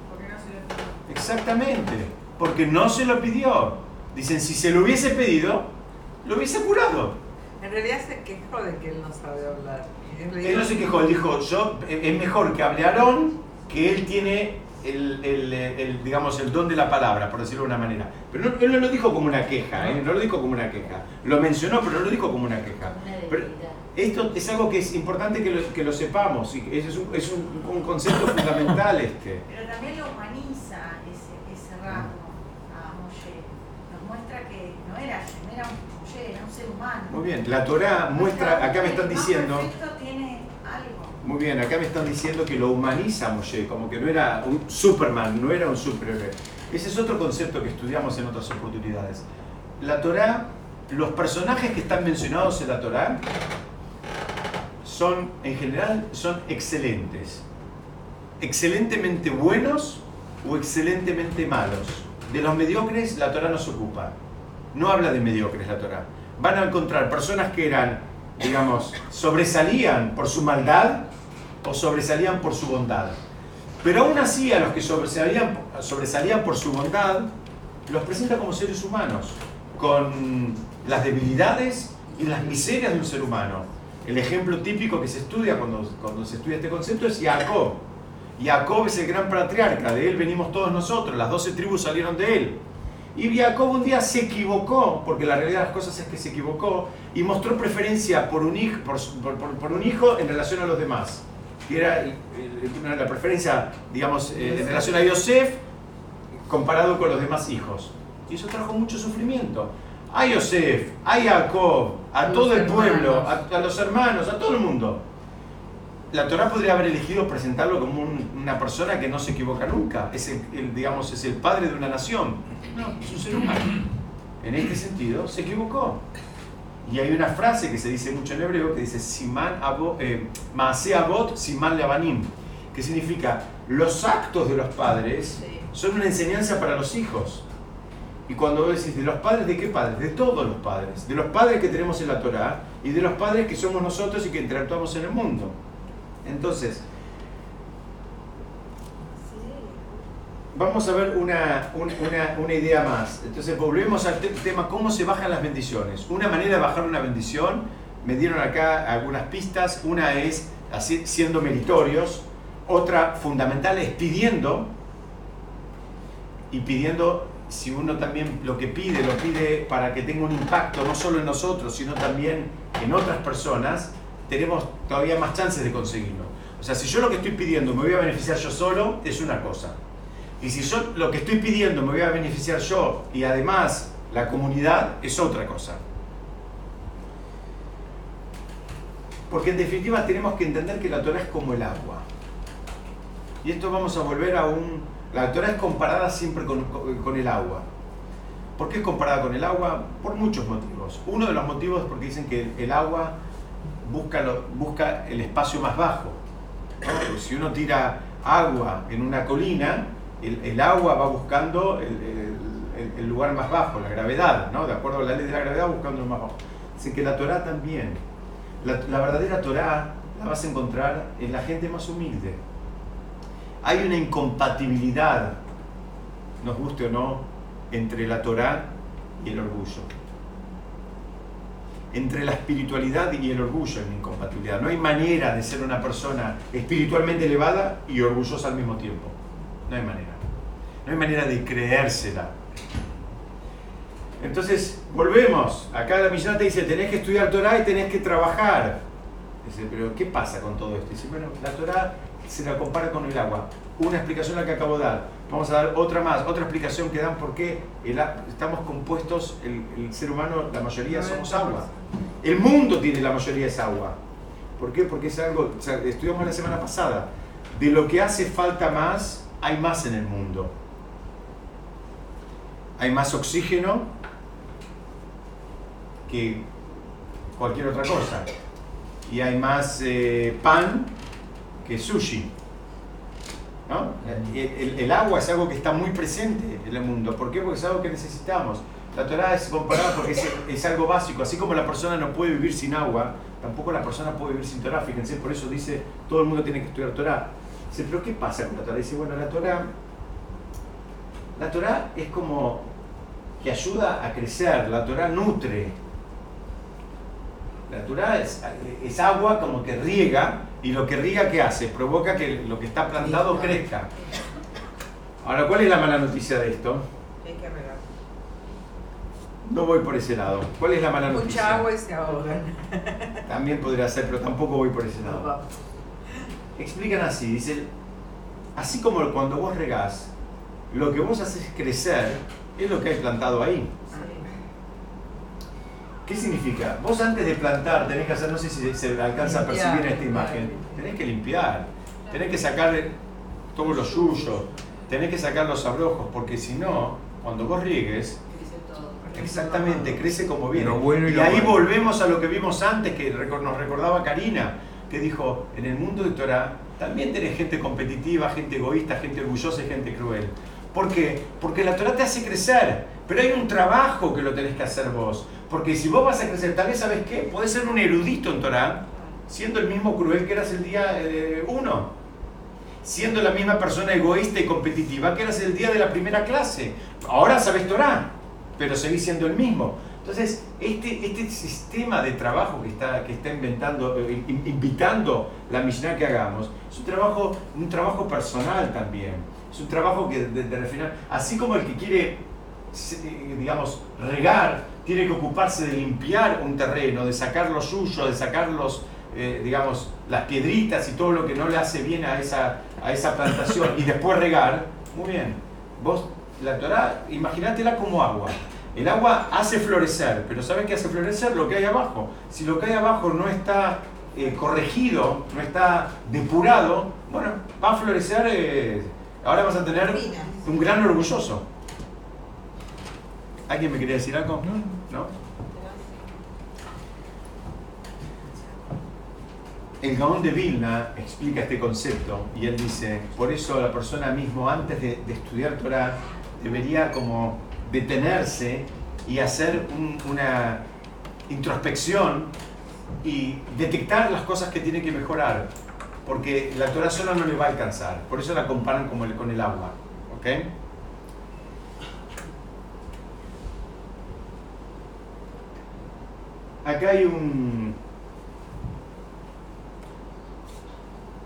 Porque no se lo pidió. Exactamente. Porque no se lo pidió. Dicen, si se lo hubiese pedido, lo hubiese curado. En realidad se quejó de que él no sabe hablar. Él no se quejó, él dijo, yo, es mejor que hable Aarón, que él tiene el, el- el, digamos, el don de la palabra, por decirlo de una manera. Pero no- él no lo dijo como una queja, ¿eh? no lo dijo como una queja. Lo mencionó, pero no lo dijo como una queja. Pero esto es algo que es importante que lo, que lo sepamos, y ese es, un, es un- un concepto fundamental este. Pero también lo humaniza ese, ese rasgo a Moshe. Nos muestra que no era, no era un Moshe, era un ser humano. Muy bien, la Torah muestra, acá me están diciendo... perfecto tiene algo. Muy bien, acá me están diciendo que lo humaniza Moshe, como que no era un Superman, no era un superhéroe. Ese es otro concepto que estudiamos en otras oportunidades. La Torá, los personajes que están mencionados en la Torá son, en general, son excelentes. Excelentemente buenos o excelentemente malos. De los mediocres la Torá no se ocupa. No habla de mediocres la Torá. Van a encontrar personas que eran, digamos, sobresalían por su maldad o sobresalían por su bondad. Pero aún así a los que sobresalían, sobresalían por su bondad, los presenta como seres humanos, con las debilidades y las miserias de un ser humano. El ejemplo típico que se estudia cuando, cuando se estudia este concepto es Jacob. Jacob es el gran patriarca, de él venimos todos nosotros, las doce tribus salieron de él. Y Jacob un día se equivocó, porque la realidad de las cosas es que se equivocó, y mostró preferencia por un hijo, por, por- por- por un hijo en relación a los demás. Que era la preferencia, digamos, eh, en relación a Yosef comparado con los demás hijos. Y eso trajo mucho sufrimiento. A Yosef, a Jacob, a A todo el pueblo, a los hermanos, a todo el mundo. La Torah podría haber elegido presentarlo como un- una persona que no se equivoca nunca. Es el, el, digamos, es el padre de una nación. No, es un ser humano. En este sentido, se equivocó. Y hay una frase que se dice mucho en hebreo que dice Siman eh, Maaseh Avot Siman Levanim, que significa los actos de los padres son una enseñanza para los hijos. Y cuando vos decís, ¿de los padres de qué padres? De todos los padres. De los padres que tenemos en la Torá y de los padres que somos nosotros y que interactuamos en el mundo. Entonces, vamos a ver una, un- una- una idea más. Entonces, volvemos al te- tema, ¿cómo se bajan las bendiciones? Una manera de bajar una bendición, me dieron acá algunas pistas. Una es así- siendo meritorios. Otra fundamental es pidiendo. Y pidiendo, si uno también lo que pide, lo pide para que tenga un impacto no solo en nosotros, sino también en otras personas, tenemos todavía más chances de conseguirlo. O sea, si yo lo que estoy pidiendo me voy a beneficiar yo solo, es una cosa. Y si yo lo que estoy pidiendo me voy a beneficiar yo y además la comunidad, es otra cosa. Porque en definitiva tenemos que entender que la Torah es como el agua. Y esto vamos a volver a un... La Torah es comparada siempre con, el agua. ¿Por qué es comparada con el agua? Por muchos motivos. Uno de los motivos es porque dicen que el agua busca, el espacio más bajo. Si uno tira agua en una colina, el, agua va buscando el lugar más bajo, la gravedad, ¿no? De acuerdo a la ley de la gravedad, buscando el más bajo. Así que la Torah también. La, la verdadera Torah la vas a encontrar en la gente más humilde. Hay una incompatibilidad, nos guste o no, entre la Torah y el orgullo. Entre la espiritualidad y el orgullo una incompatibilidad. No hay manera de ser una persona espiritualmente elevada y orgullosa al mismo tiempo. No hay manera. No hay manera de creérsela. Entonces, volvemos. Acá la Mishnah te dice, tenés que estudiar Torah y tenés que trabajar. Dice, pero ¿qué pasa con todo esto? Dice, bueno, la Torah se la compara con el agua. Una explicación la que acabo de dar. Vamos a dar otra más, otra explicación que dan por qué el estamos compuestos, el, el ser humano, la mayoría somos agua. El mundo tiene la mayoría es agua. ¿Por qué? Porque es algo, o sea, estudiamos la semana pasada, de lo que hace falta más, hay más en el mundo. Hay más oxígeno que cualquier otra cosa. Y hay más eh, pan que sushi. ¿No? El, agua es algo que está muy presente en el mundo. ¿Por qué? Porque es algo que necesitamos. La Torah es comparada porque es, algo básico. Así como la persona no puede vivir sin agua, tampoco la persona puede vivir sin Torah. Fíjense, por eso dice, todo el mundo tiene que estudiar Torah. Dice, pero ¿qué pasa con la Torah? Dice, bueno, la Torah, la es como que ayuda a crecer, la Torah nutre. La Torah es agua como que riega y lo que riega ¿qué hace? Provoca que lo que está plantado crezca. Ahora, ¿cuál es la mala noticia de esto? Hay que regar. No voy por ese lado. ¿Cuál es la mala noticia? Mucha agua y se ahogan. También podría ser, pero tampoco voy por ese lado. Explican así, dicen, así como cuando vos regás, lo que vos haces crecer es lo que hay plantado ahí. ¿Qué significa? Vos antes de plantar tenés que hacer, no sé si se alcanza a percibir en esta imagen, tenés que limpiar, tenés que sacar todo lo suyo, tenés que sacar los abrojos, porque si no, cuando vos riegues, exactamente, crece como viene. Bueno y y ahí malo. volvemos a lo que vimos antes, que nos recordaba Karina, que dijo, en el mundo de Torah también tenés gente competitiva, gente egoísta, gente orgullosa y gente cruel. ¿Por qué? Porque la Torah te hace crecer, pero hay un trabajo que lo tenés que hacer vos. Porque si vos vas a crecer, tal vez, ¿sabes qué? Podés ser un erudito en Torah, siendo el mismo cruel que eras el día eh, uno. Siendo la misma persona egoísta y competitiva que eras el día de la primera clase. Ahora sabes Torah, pero seguís siendo el mismo. Entonces, este, este sistema de trabajo que está, que está inventando, eh, in- invitando la Mishnah que hagamos, es un trabajo, un trabajo personal también. Es un trabajo que de, de refinar, así como el que quiere, eh, digamos, regar, tiene que ocuparse de limpiar un terreno, de sacar lo suyo, de sacar los, eh, digamos, las piedritas y todo lo que no le hace bien a esa, a esa plantación y después regar, muy bien. Vos, la Torah, imagínatela como agua. El agua hace florecer, pero ¿sabes qué hace florecer? Lo que hay abajo. Si lo que hay abajo no está eh, corregido, no está depurado, bueno, va a florecer, eh, ahora vas a tener un gran orgulloso. ¿Alguien me quería decir algo? ¿No? El Gaón de Vilna explica este concepto y él dice, por eso la persona mismo antes de, de estudiar Torah debería como detenerse y hacer un- una introspección y detectar las cosas que tiene que mejorar, porque la Torah sola no le va a alcanzar, por eso la comparan como el- con el agua. ¿ok? Acá hay un,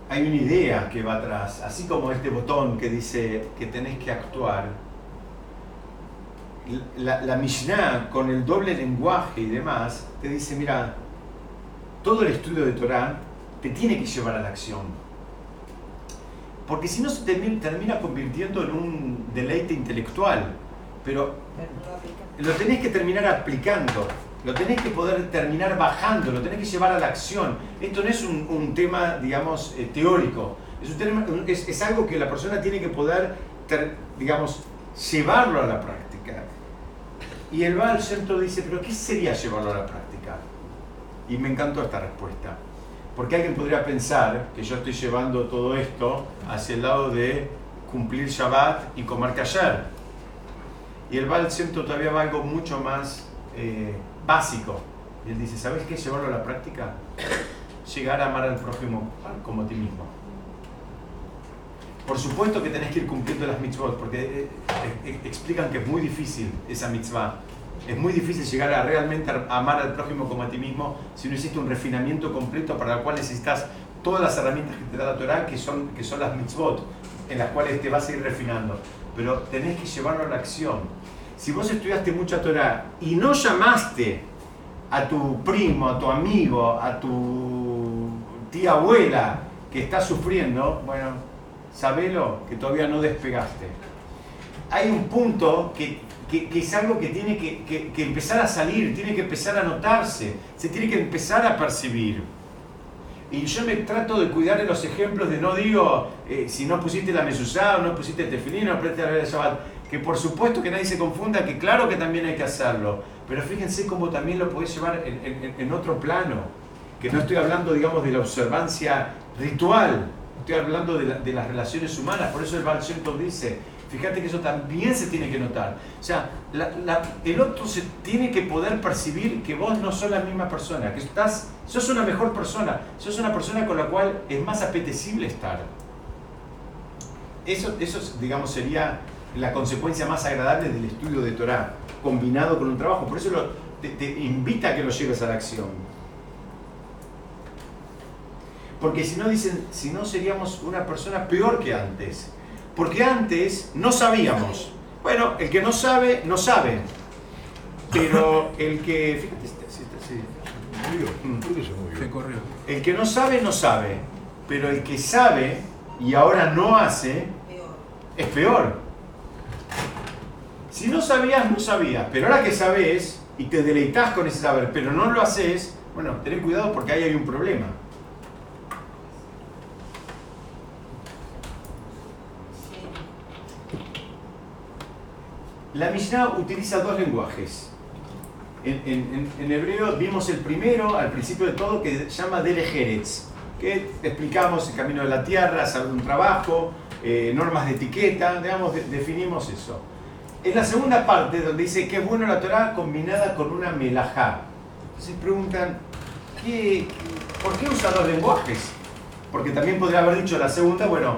hay una idea que va atrás, así como este botón que dice que tenés que actuar. La, la Mishnah, con el doble lenguaje y demás, te dice, mira, todo el estudio de Torah te tiene que llevar a la acción. Porque si no se termi- termina convirtiendo en un deleite intelectual. Pero lo tenés que terminar aplicando, lo tenés que poder terminar bajando, lo tenés que llevar a la acción. Esto no es un, tema, digamos, eh, teórico, es, un tema- es- algo que la persona tiene que poder, ter- digamos, llevarlo a la práctica. Y el Shem Tov dice, pero ¿qué sería llevarlo a la práctica? Y me encantó esta respuesta. Porque alguien podría pensar que yo estoy llevando todo esto hacia el lado de cumplir Shabbat y comer kasher. Y el Baal Shem todavía va algo mucho más eh, básico. Y él dice, ¿sabes qué? Llevarlo a la práctica. Llegar a amar al prójimo como a ti mismo. Por supuesto que tenés que ir cumpliendo las mitzvot, porque eh, eh, explican que es muy difícil esa mitzvah. Es muy difícil llegar a realmente amar al prójimo como a ti mismo si no hiciste un refinamiento completo para el cual necesitas todas las herramientas que te da la Torah, que son, que son las mitzvot, en las cuales te vas a ir refinando. Pero tenés que llevarlo a la acción. Si vos estudiaste mucha Torah y no llamaste a tu primo, a tu amigo, a tu tía abuela que está sufriendo, bueno, sabelo que todavía no despegaste. Hay un punto que, que- que es algo que tiene que, que- empezar a salir, tiene que empezar a notarse, se tiene que empezar a percibir. Y yo me trato de cuidar de los ejemplos de no digo, eh, si no pusiste la mesuzá o no pusiste el tefilín o aprendiste a ver el Shabbat, que por supuesto que nadie se confunda, que claro que también hay que hacerlo, pero fíjense cómo también lo podés llevar en, otro plano, que no estoy hablando, digamos, de la observancia ritual, estoy hablando de, la- de las relaciones humanas, por eso el Baal dice, fíjate que eso también se tiene que notar. O sea, el otro se tiene que poder percibir que vos no sos la misma persona, que estás, sos una mejor persona, sos una persona con la cual es más apetecible estar. Eso, eso digamos, sería la consecuencia más agradable del estudio de Torah, combinado con un trabajo. Por eso lo- te, te invita a que lo lleves a la acción. Porque si no dicen, si no seríamos una persona peor que antes. Porque antes no sabíamos. Bueno, el que no sabe, no sabe. Pero el que. Fíjate, este- este- este- corrió. El que no sabe, no sabe. Pero el que sabe y ahora no hace, Peor. es peor. Si no sabías, no sabías. Pero ahora que sabes y te deleitas con ese saber, pero no lo haces, bueno, ten cuidado porque ahí hay un problema. La Mishnah utiliza dos lenguajes. En, en- en- hebreo vimos el primero, al principio de todo, que se llama Delejeretz, que explicamos el camino de la tierra, saber un trabajo, eh, normas de etiqueta, digamos, de- definimos eso. En la segunda parte, donde dice que es bueno la Torah combinada con una melajá. Entonces preguntan, ¿qué, ¿por qué usa dos lenguajes? Porque también podría haber dicho la segunda, bueno,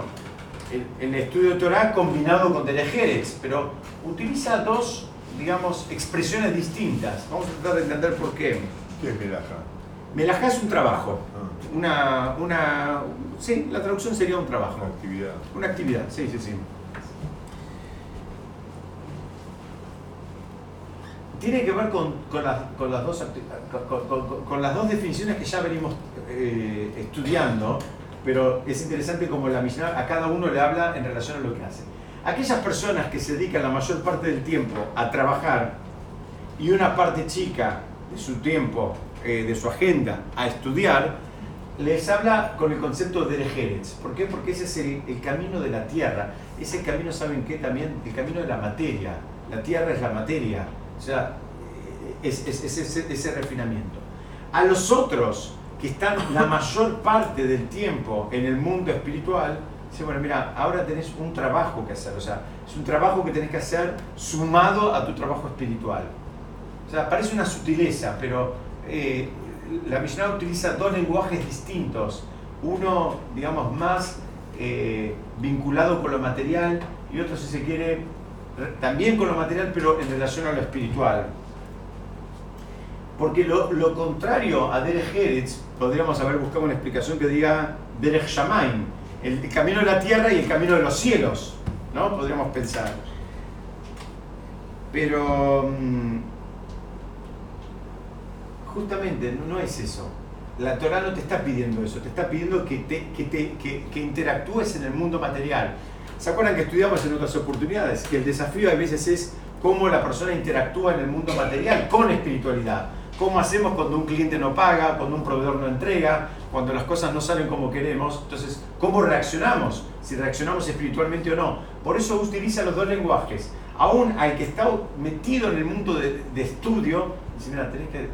el, el estudio de Torah combinado con Delejeretz, pero utiliza dos, digamos, expresiones distintas. Vamos a tratar de entender por qué. ¿Qué es Melaja? Melajá es un trabajo. Ah, Una, una, sí, la traducción sería un trabajo. una actividad. Una actividad, sí, sí, sí. Tiene que ver con, con las, con las dos, con, las dos definiciones que ya venimos eh, estudiando, pero es interesante como la Mishnah a cada uno le habla en relación a lo que hace. Aquellas personas que se dedican la mayor parte del tiempo a trabajar y una parte chica de su tiempo, eh, de su agenda, a estudiar, les habla con el concepto de Eretz. ¿Por qué? Porque ese es el, el camino de la tierra. Ese camino, ¿saben qué? También el camino de la materia. La tierra es la materia. O sea, es, es- es ese, ese refinamiento. A los otros que están la mayor parte del tiempo en el mundo espiritual, dice, bueno, mira, ahora tenés un trabajo que hacer. O sea, es un trabajo que tenés que hacer sumado a tu trabajo espiritual. O sea, parece una sutileza, pero eh, la Mishnah utiliza dos lenguajes distintos. Uno, digamos, más eh, vinculado con lo material y otro, si se quiere, re- también con lo material, pero en relación a lo espiritual. Porque lo, lo contrario a Derech Eretz, podríamos haber buscado una explicación que diga Derech Shamaim, el, camino de la tierra y el camino de los cielos, ¿no? Podríamos pensar. Pero mm, justamente no, es eso. La Torah no te está pidiendo eso, te está pidiendo que, te, que, te, que interactúes en el mundo material. ¿Se acuerdan que estudiamos en otras oportunidades? Que el desafío a veces es cómo la persona interactúa en el mundo material con espiritualidad. ¿Cómo hacemos cuando un cliente no paga, cuando un proveedor no entrega, cuando las cosas no salen como queremos? Entonces, ¿cómo reaccionamos? Si reaccionamos espiritualmente o no. Por eso utiliza los dos lenguajes. Aún al que está metido en el mundo de, estudio, dice, mira, tenés que,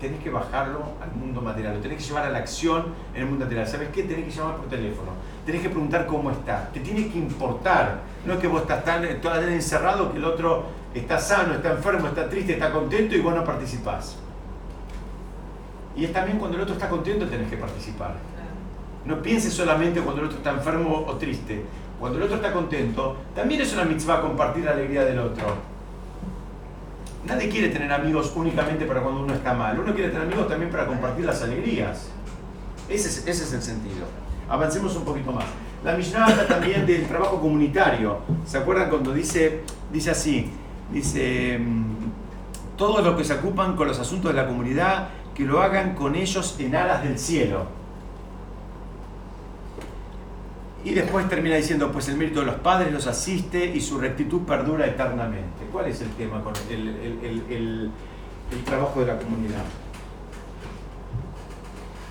tenés que bajarlo al mundo material, lo tenés que llevar a la acción en el mundo material. ¿Sabes qué? Tenés que llamar por teléfono, tenés que preguntar cómo está, te tiene que importar. No es que vos estás tan, tan encerrado que el otro está sano, está enfermo, está triste, está contento y vos no participás. Y es también cuando el otro está contento tenés que participar. No pienses solamente cuando el otro está enfermo o triste. Cuando el otro está contento, también es una mitzvah compartir la alegría del otro. Nadie quiere tener amigos únicamente para cuando uno está mal. Uno quiere tener amigos también para compartir las alegrías. Ese es, ese es el sentido. Avancemos un poquito más. La Mishnah habla también del trabajo comunitario. ¿Se acuerdan cuando dice, dice así? Dice, mm, todos los que se ocupan con los asuntos de la comunidad, que lo hagan con ellos en aras del cielo. Y después termina diciendo, pues el mérito de los padres los asiste y su rectitud perdura eternamente. ¿Cuál es el tema con el, el- el- trabajo de la comunidad?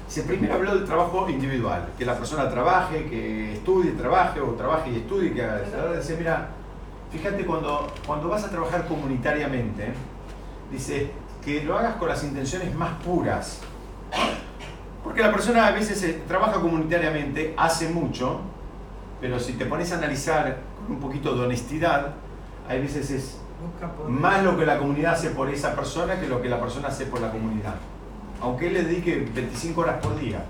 Se primero habló del trabajo individual, que la persona trabaje, que estudie, trabaje, o trabaje y estudie, que haga dice, mira, fíjate cuando, cuando vas a trabajar comunitariamente, dice que lo hagas con las intenciones más puras. Porque la persona a veces eh, trabaja comunitariamente, hace mucho, pero si te pones a analizar con un poquito de honestidad, hay veces es más lo que la comunidad hace por esa persona que lo que la persona hace por la comunidad. Aunque él le dedique 25 horas por día.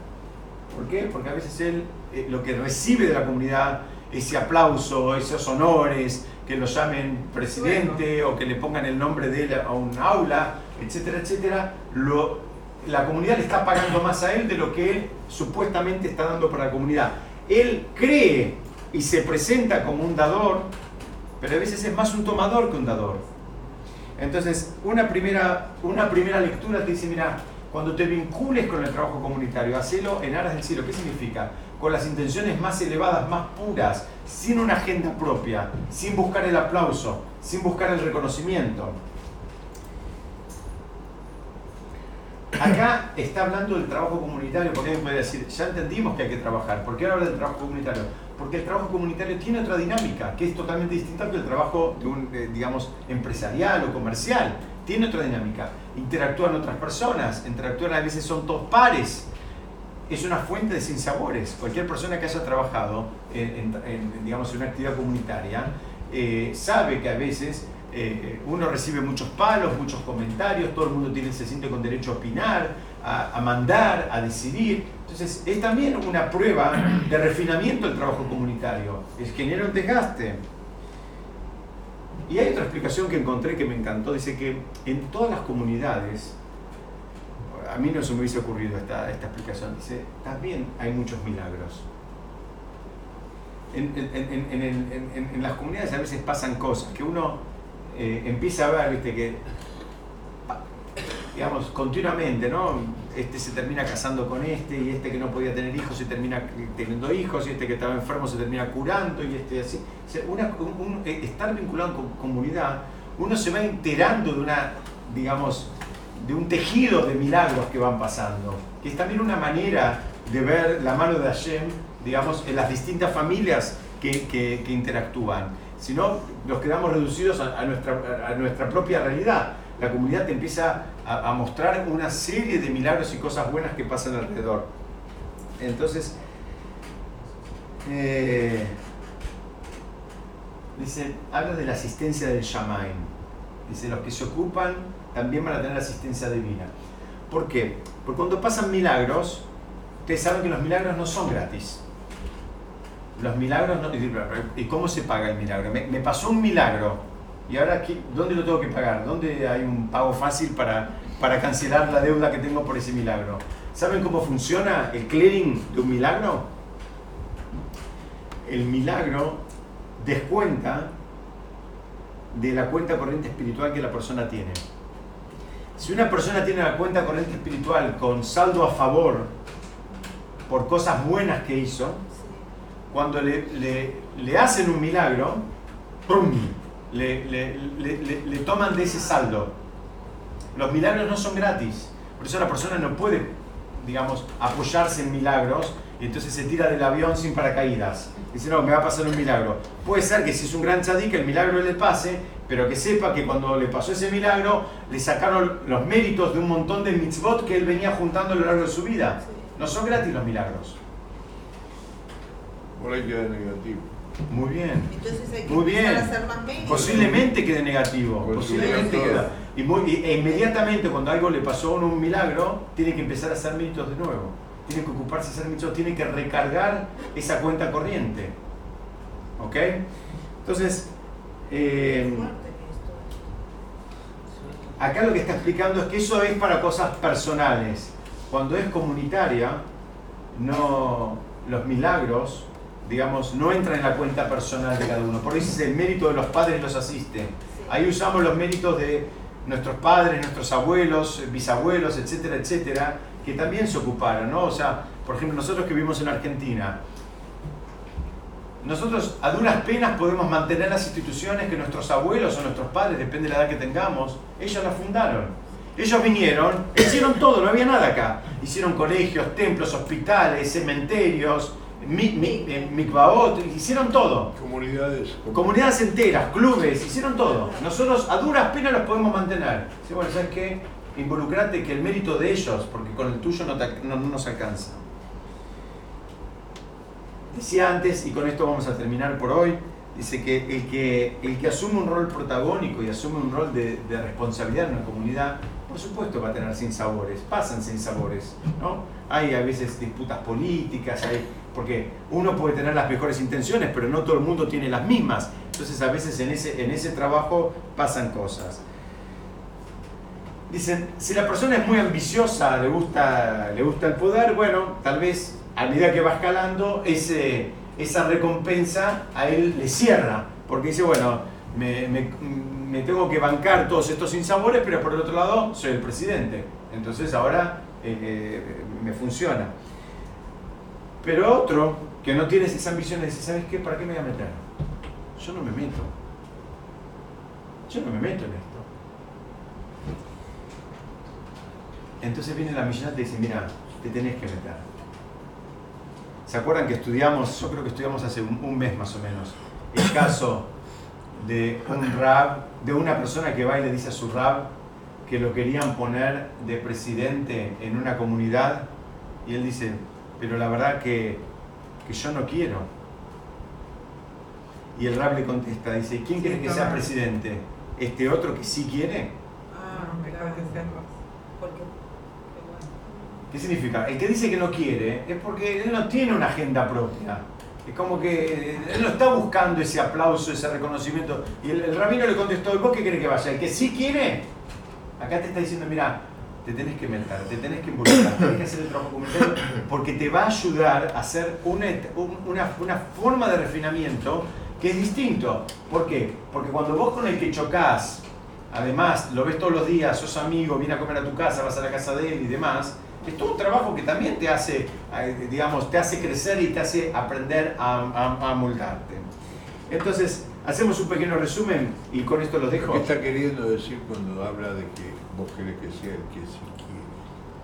¿Por qué? Porque a veces él eh, lo que recibe de la comunidad, ese aplauso, esos honores, que lo llamen presidente o que le pongan el nombre de él a un aula, etcétera, etcétera, lo, la comunidad le está pagando más a él de lo que él supuestamente está dando para la comunidad. Él cree y se presenta como un dador, pero a veces es más un tomador que un dador. Entonces, una primera, una primera lectura te dice, mira, cuando te vincules con el trabajo comunitario, hacelo en aras del cielo. ¿Qué significa? Con las intenciones más elevadas, más puras, sin una agenda propia, sin buscar el aplauso, sin buscar el reconocimiento. Acá está hablando del trabajo comunitario, porque alguien puede decir, ya entendimos que hay que trabajar. ¿Por qué habla del trabajo comunitario? Porque el trabajo comunitario tiene otra dinámica, que es totalmente distinta que el trabajo, de un, eh, digamos, empresarial o comercial. Tiene otra dinámica. Interactúan otras personas, interactúan a veces son dos pares. Es una fuente de sinsabores. Cualquier persona que haya trabajado en, en- en, digamos, una actividad comunitaria eh, sabe que a veces eh, uno recibe muchos palos, muchos comentarios, todo el mundo tiene, se siente con derecho a opinar, a, mandar, a decidir. Entonces, es también una prueba de refinamiento del trabajo comunitario. Es genera un desgaste. Y hay otra explicación que encontré que me encantó. Dice que en todas las comunidades, a mí no se me hubiese ocurrido esta, esta explicación, dice, también hay muchos milagros. En las comunidades a veces pasan cosas que uno eh, empieza a ver, viste, que, digamos, continuamente, ¿no? Este se termina casando con este, y este que no podía tener hijos se termina teniendo hijos, y este que estaba enfermo se termina curando, y este así. O sea, una- un- un- eh, estar vinculado con comunidad, uno se va enterando de una, digamos, de un tejido de milagros que van pasando, que es también una manera de ver la mano de Hashem, digamos, en las distintas familias que, que- que interactúan. Si no, nos quedamos reducidos a, nuestra, a nuestra propia realidad. La comunidad te empieza a, a mostrar una serie de milagros y cosas buenas que pasan alrededor. Entonces, eh, dice, habla de la asistencia del Shamaim. Dice, los que se ocupan también van a tener asistencia divina. ¿Por qué? Porque cuando pasan milagros, ustedes saben que los milagros no son gratis. Los milagros no... ¿Y cómo se paga el milagro? Me, pasó un milagro. ¿Y ahora qué- dónde lo tengo que pagar? ¿Dónde hay un pago fácil para, para cancelar la deuda que tengo por ese milagro? ¿Saben cómo funciona el clearing de un milagro? El milagro descuenta de la cuenta corriente espiritual que la persona tiene. Si una persona tiene la cuenta corriente espiritual con saldo a favor por cosas buenas que hizo, cuando le, le- le hacen un milagro, ¡prum! Le, le- toman de ese saldo. Los milagros no son gratis, por eso la persona no puede, digamos, apoyarse en milagros y entonces se tira del avión sin paracaídas. Dice, no, me va a pasar un milagro. Puede ser que si es un gran tzadik el milagro le pase, pero que sepa que cuando le pasó ese milagro, le sacaron los méritos de un montón de mitzvot que él venía juntando a lo largo de su vida. No son gratis los milagros. Por ahí queda negativo. Muy bien. Entonces hay que Muy empezar bien. a hacer más méritos. Posiblemente quede negativo. Por Posiblemente queda. Y, muy- y- e inmediatamente cuando algo le pasó a uno un milagro, tiene que empezar a hacer méritos de nuevo. Tiene que ocuparse de hacer méritos, tiene que recargar esa cuenta corriente. ¿Ok? Entonces, eh, Fuerte que esto. acá lo que está explicando es que eso es para cosas personales. Cuando es comunitaria, no, los milagros, digamos, no entran en la cuenta personal de cada uno. Por eso es el mérito de los padres los asiste. Ahí usamos los méritos de nuestros padres, nuestros abuelos, bisabuelos, etcétera, etcétera, que también se ocuparon, ¿no? O sea, por ejemplo, nosotros que vivimos en Argentina, nosotros a duras penas podemos mantener las instituciones que nuestros abuelos o nuestros padres, depende de la edad que tengamos, ellos las fundaron. Ellos vinieron, hicieron todo, no había nada acá. Hicieron colegios, templos, hospitales, cementerios, mikvaot, hicieron todo. Comunidades. Comunidades enteras, clubes, hicieron todo. Nosotros a duras penas los podemos mantener. Dice, bueno, ¿sabes qué? Involucrate que el mérito de ellos, porque con el tuyo no, te- no- no nos alcanza. Decía antes, y con esto vamos a terminar por hoy, dice que el que, el que asume un rol protagónico y asume un rol de, de responsabilidad en una comunidad, por supuesto va a tener sinsabores, pasan sinsabores, ¿no? Hay a veces disputas políticas, hay, porque uno puede tener las mejores intenciones, pero no todo el mundo tiene las mismas. Entonces a veces en ese, en ese trabajo pasan cosas. Dicen, si la persona es muy ambiciosa, le gusta, le gusta el poder, bueno, tal vez a medida que va escalando, ese, esa recompensa a él le cierra, porque dice, bueno, me, me- me tengo que bancar todos estos sinsabores, pero por el otro lado soy el presidente, entonces ahora eh, eh, me funciona. Pero otro que no tiene esas ambiciones dice, ¿sabes qué? ¿Para qué me voy a meter? Yo no me meto. Yo no me meto en esto. Entonces viene la Mishnah y te dice, mira, te tenés que meter. ¿Se acuerdan que estudiamos, yo creo que estudiamos hace un, un mes más o menos, el caso de un rab, de una persona que va y le dice a su rab que lo querían poner de presidente en una comunidad y él dice, pero la verdad que, que yo no quiero. Y el rab le contesta, dice, ¿quién quiere que sea presidente? ¿Este otro que sí quiere? Ah, No, mejor que sea vos. Porque, qué bueno. ¿Qué significa? El que dice que no quiere es porque él no tiene una agenda propia. Es como que él no está buscando ese aplauso, ese reconocimiento. Y el, el rabino le contestó, ¿y vos qué querés que vaya? El que sí quiere, acá te está diciendo, mira, te tenés que meter, te tenés que involucrar, tenés que hacer el trabajo comunitario porque te va a ayudar a hacer una, una, una forma de refinamiento que es distinto. ¿Por qué? Porque cuando vos con el que chocás, además lo ves todos los días, sos amigo, viene a comer a tu casa, vas a la casa de él y demás, es todo un trabajo que también te hace, digamos, te hace crecer y te hace aprender a, a, a moldarte. Entonces, hacemos un pequeño resumen y con esto los dejo. ¿Qué está queriendo decir cuando habla de que vos querés que sea el que sí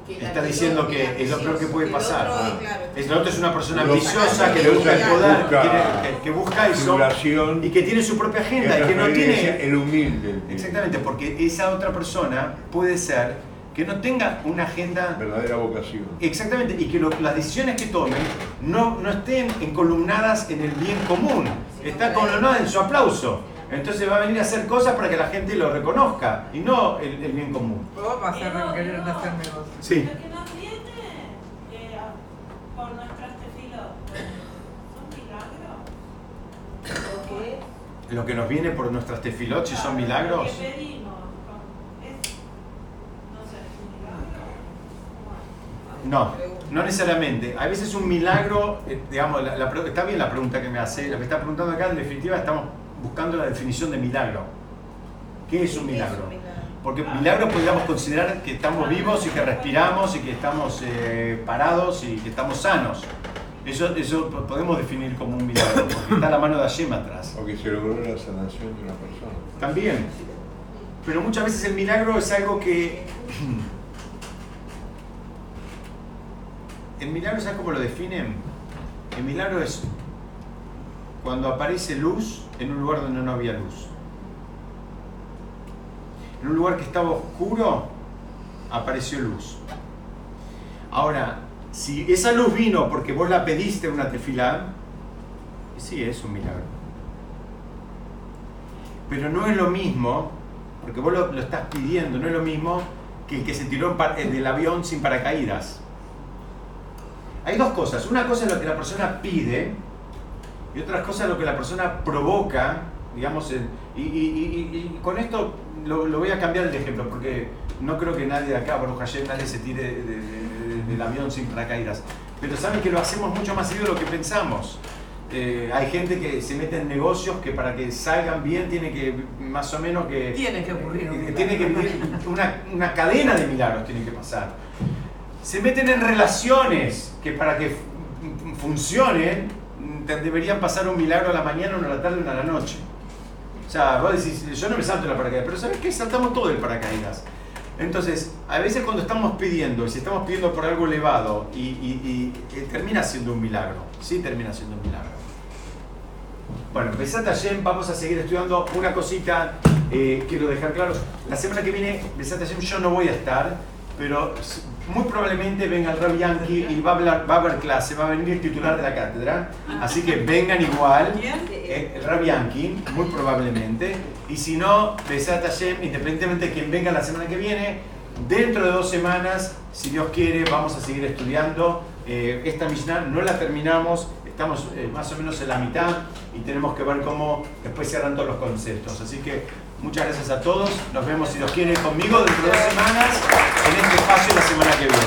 quiere? Que está que diciendo no- que la es lo peor que puede El pasar. otro, Ah. claro, Es, el otro es una persona ambiciosa que le busca el poder, Busca que, que busca eso y que tiene su propia agenda y que no tiene... el humilde. el- Exactamente, porque esa otra persona puede ser que no tenga una agenda Verdadera vocación. Exactamente, y que lo- las decisiones que tomen no, no estén encolumnadas en el bien común, está columnada en su aplauso. Entonces va a venir a hacer cosas para que la gente lo reconozca y no el, el bien común. Vos vas a querer hacer negocio. Sí. Lo que nos viene eh, por nuestros tefilos son milagros. Porque Lo que nos viene por nuestras tefilot, si son milagros, que pedimos no sé, es un milagro. no, no necesariamente. A veces un milagro, eh, digamos, la- la está bien la pregunta que me hace, lo que está preguntando acá, en definitiva estamos buscando la definición de milagro. ¿Qué es un milagro? Porque milagro podríamos considerar que estamos vivos y que respiramos y que estamos eh, parados y que estamos sanos. Eso, eso po- podemos definir como un milagro, porque está la mano de Hashem atrás. O que se logró la sanación de una persona. También. Pero muchas veces el milagro es algo que... El milagro, ¿sabes cómo lo definen? El milagro es cuando aparece luz en un lugar donde no había luz. En un lugar que estaba oscuro, apareció luz. Ahora, si esa luz vino porque vos la pediste en una tefilá, sí, es un milagro. Pero no es lo mismo, porque vos lo, estás pidiendo, no es lo mismo que el que se tiró del avión sin paracaídas. Hay dos cosas. Una cosa es lo que la persona pide y otra cosa es lo que la persona provoca, digamos, en- y, y- y- con esto lo, lo voy a cambiar el ejemplo, porque no creo que nadie de acá, Baruch Hashem, nadie se tire de- de- de- del avión sin paracaídas. Pero saben que lo hacemos mucho más seguido de lo que pensamos. Eh, hay gente que se mete en negocios que para que salgan bien tiene que más o menos que... Tiene que ocurrir un eh. Tiene que una, una cadena de milagros tiene que pasar. Se meten en relaciones que para que fu- funcionen deberían pasar un milagro a la mañana, uno a la tarde, uno a la noche. O sea, vos decís, yo no me salto la paracaídas, pero ¿sabes qué? Saltamos todo el paracaídas. Entonces, a veces cuando estamos pidiendo, y si estamos pidiendo por algo elevado, y, eh, termina siendo un milagro, sí termina siendo un milagro. Bueno, Besat Hashem, vamos a seguir estudiando una cosita, eh, quiero dejar claro, la semana que viene, Besat Hashem, yo no voy a estar, pero muy probablemente venga el Rabbi Yankee y va a, va a haber clase, va a venir el titular de la cátedra, así que vengan igual. Eh, el Rabbi Yankee, muy probablemente. Y si no, Besat Hashem, independientemente de quien venga la semana que viene, dentro de dos semanas, si Dios quiere, vamos a seguir estudiando. Eh, esta Mishnah no la terminamos, estamos eh, más o menos en la mitad y tenemos que ver cómo después se todos los conceptos. Así que Muchas gracias a todos. Nos vemos, si Dios quiere, conmigo dentro de dos semanas en este espacio la semana que viene.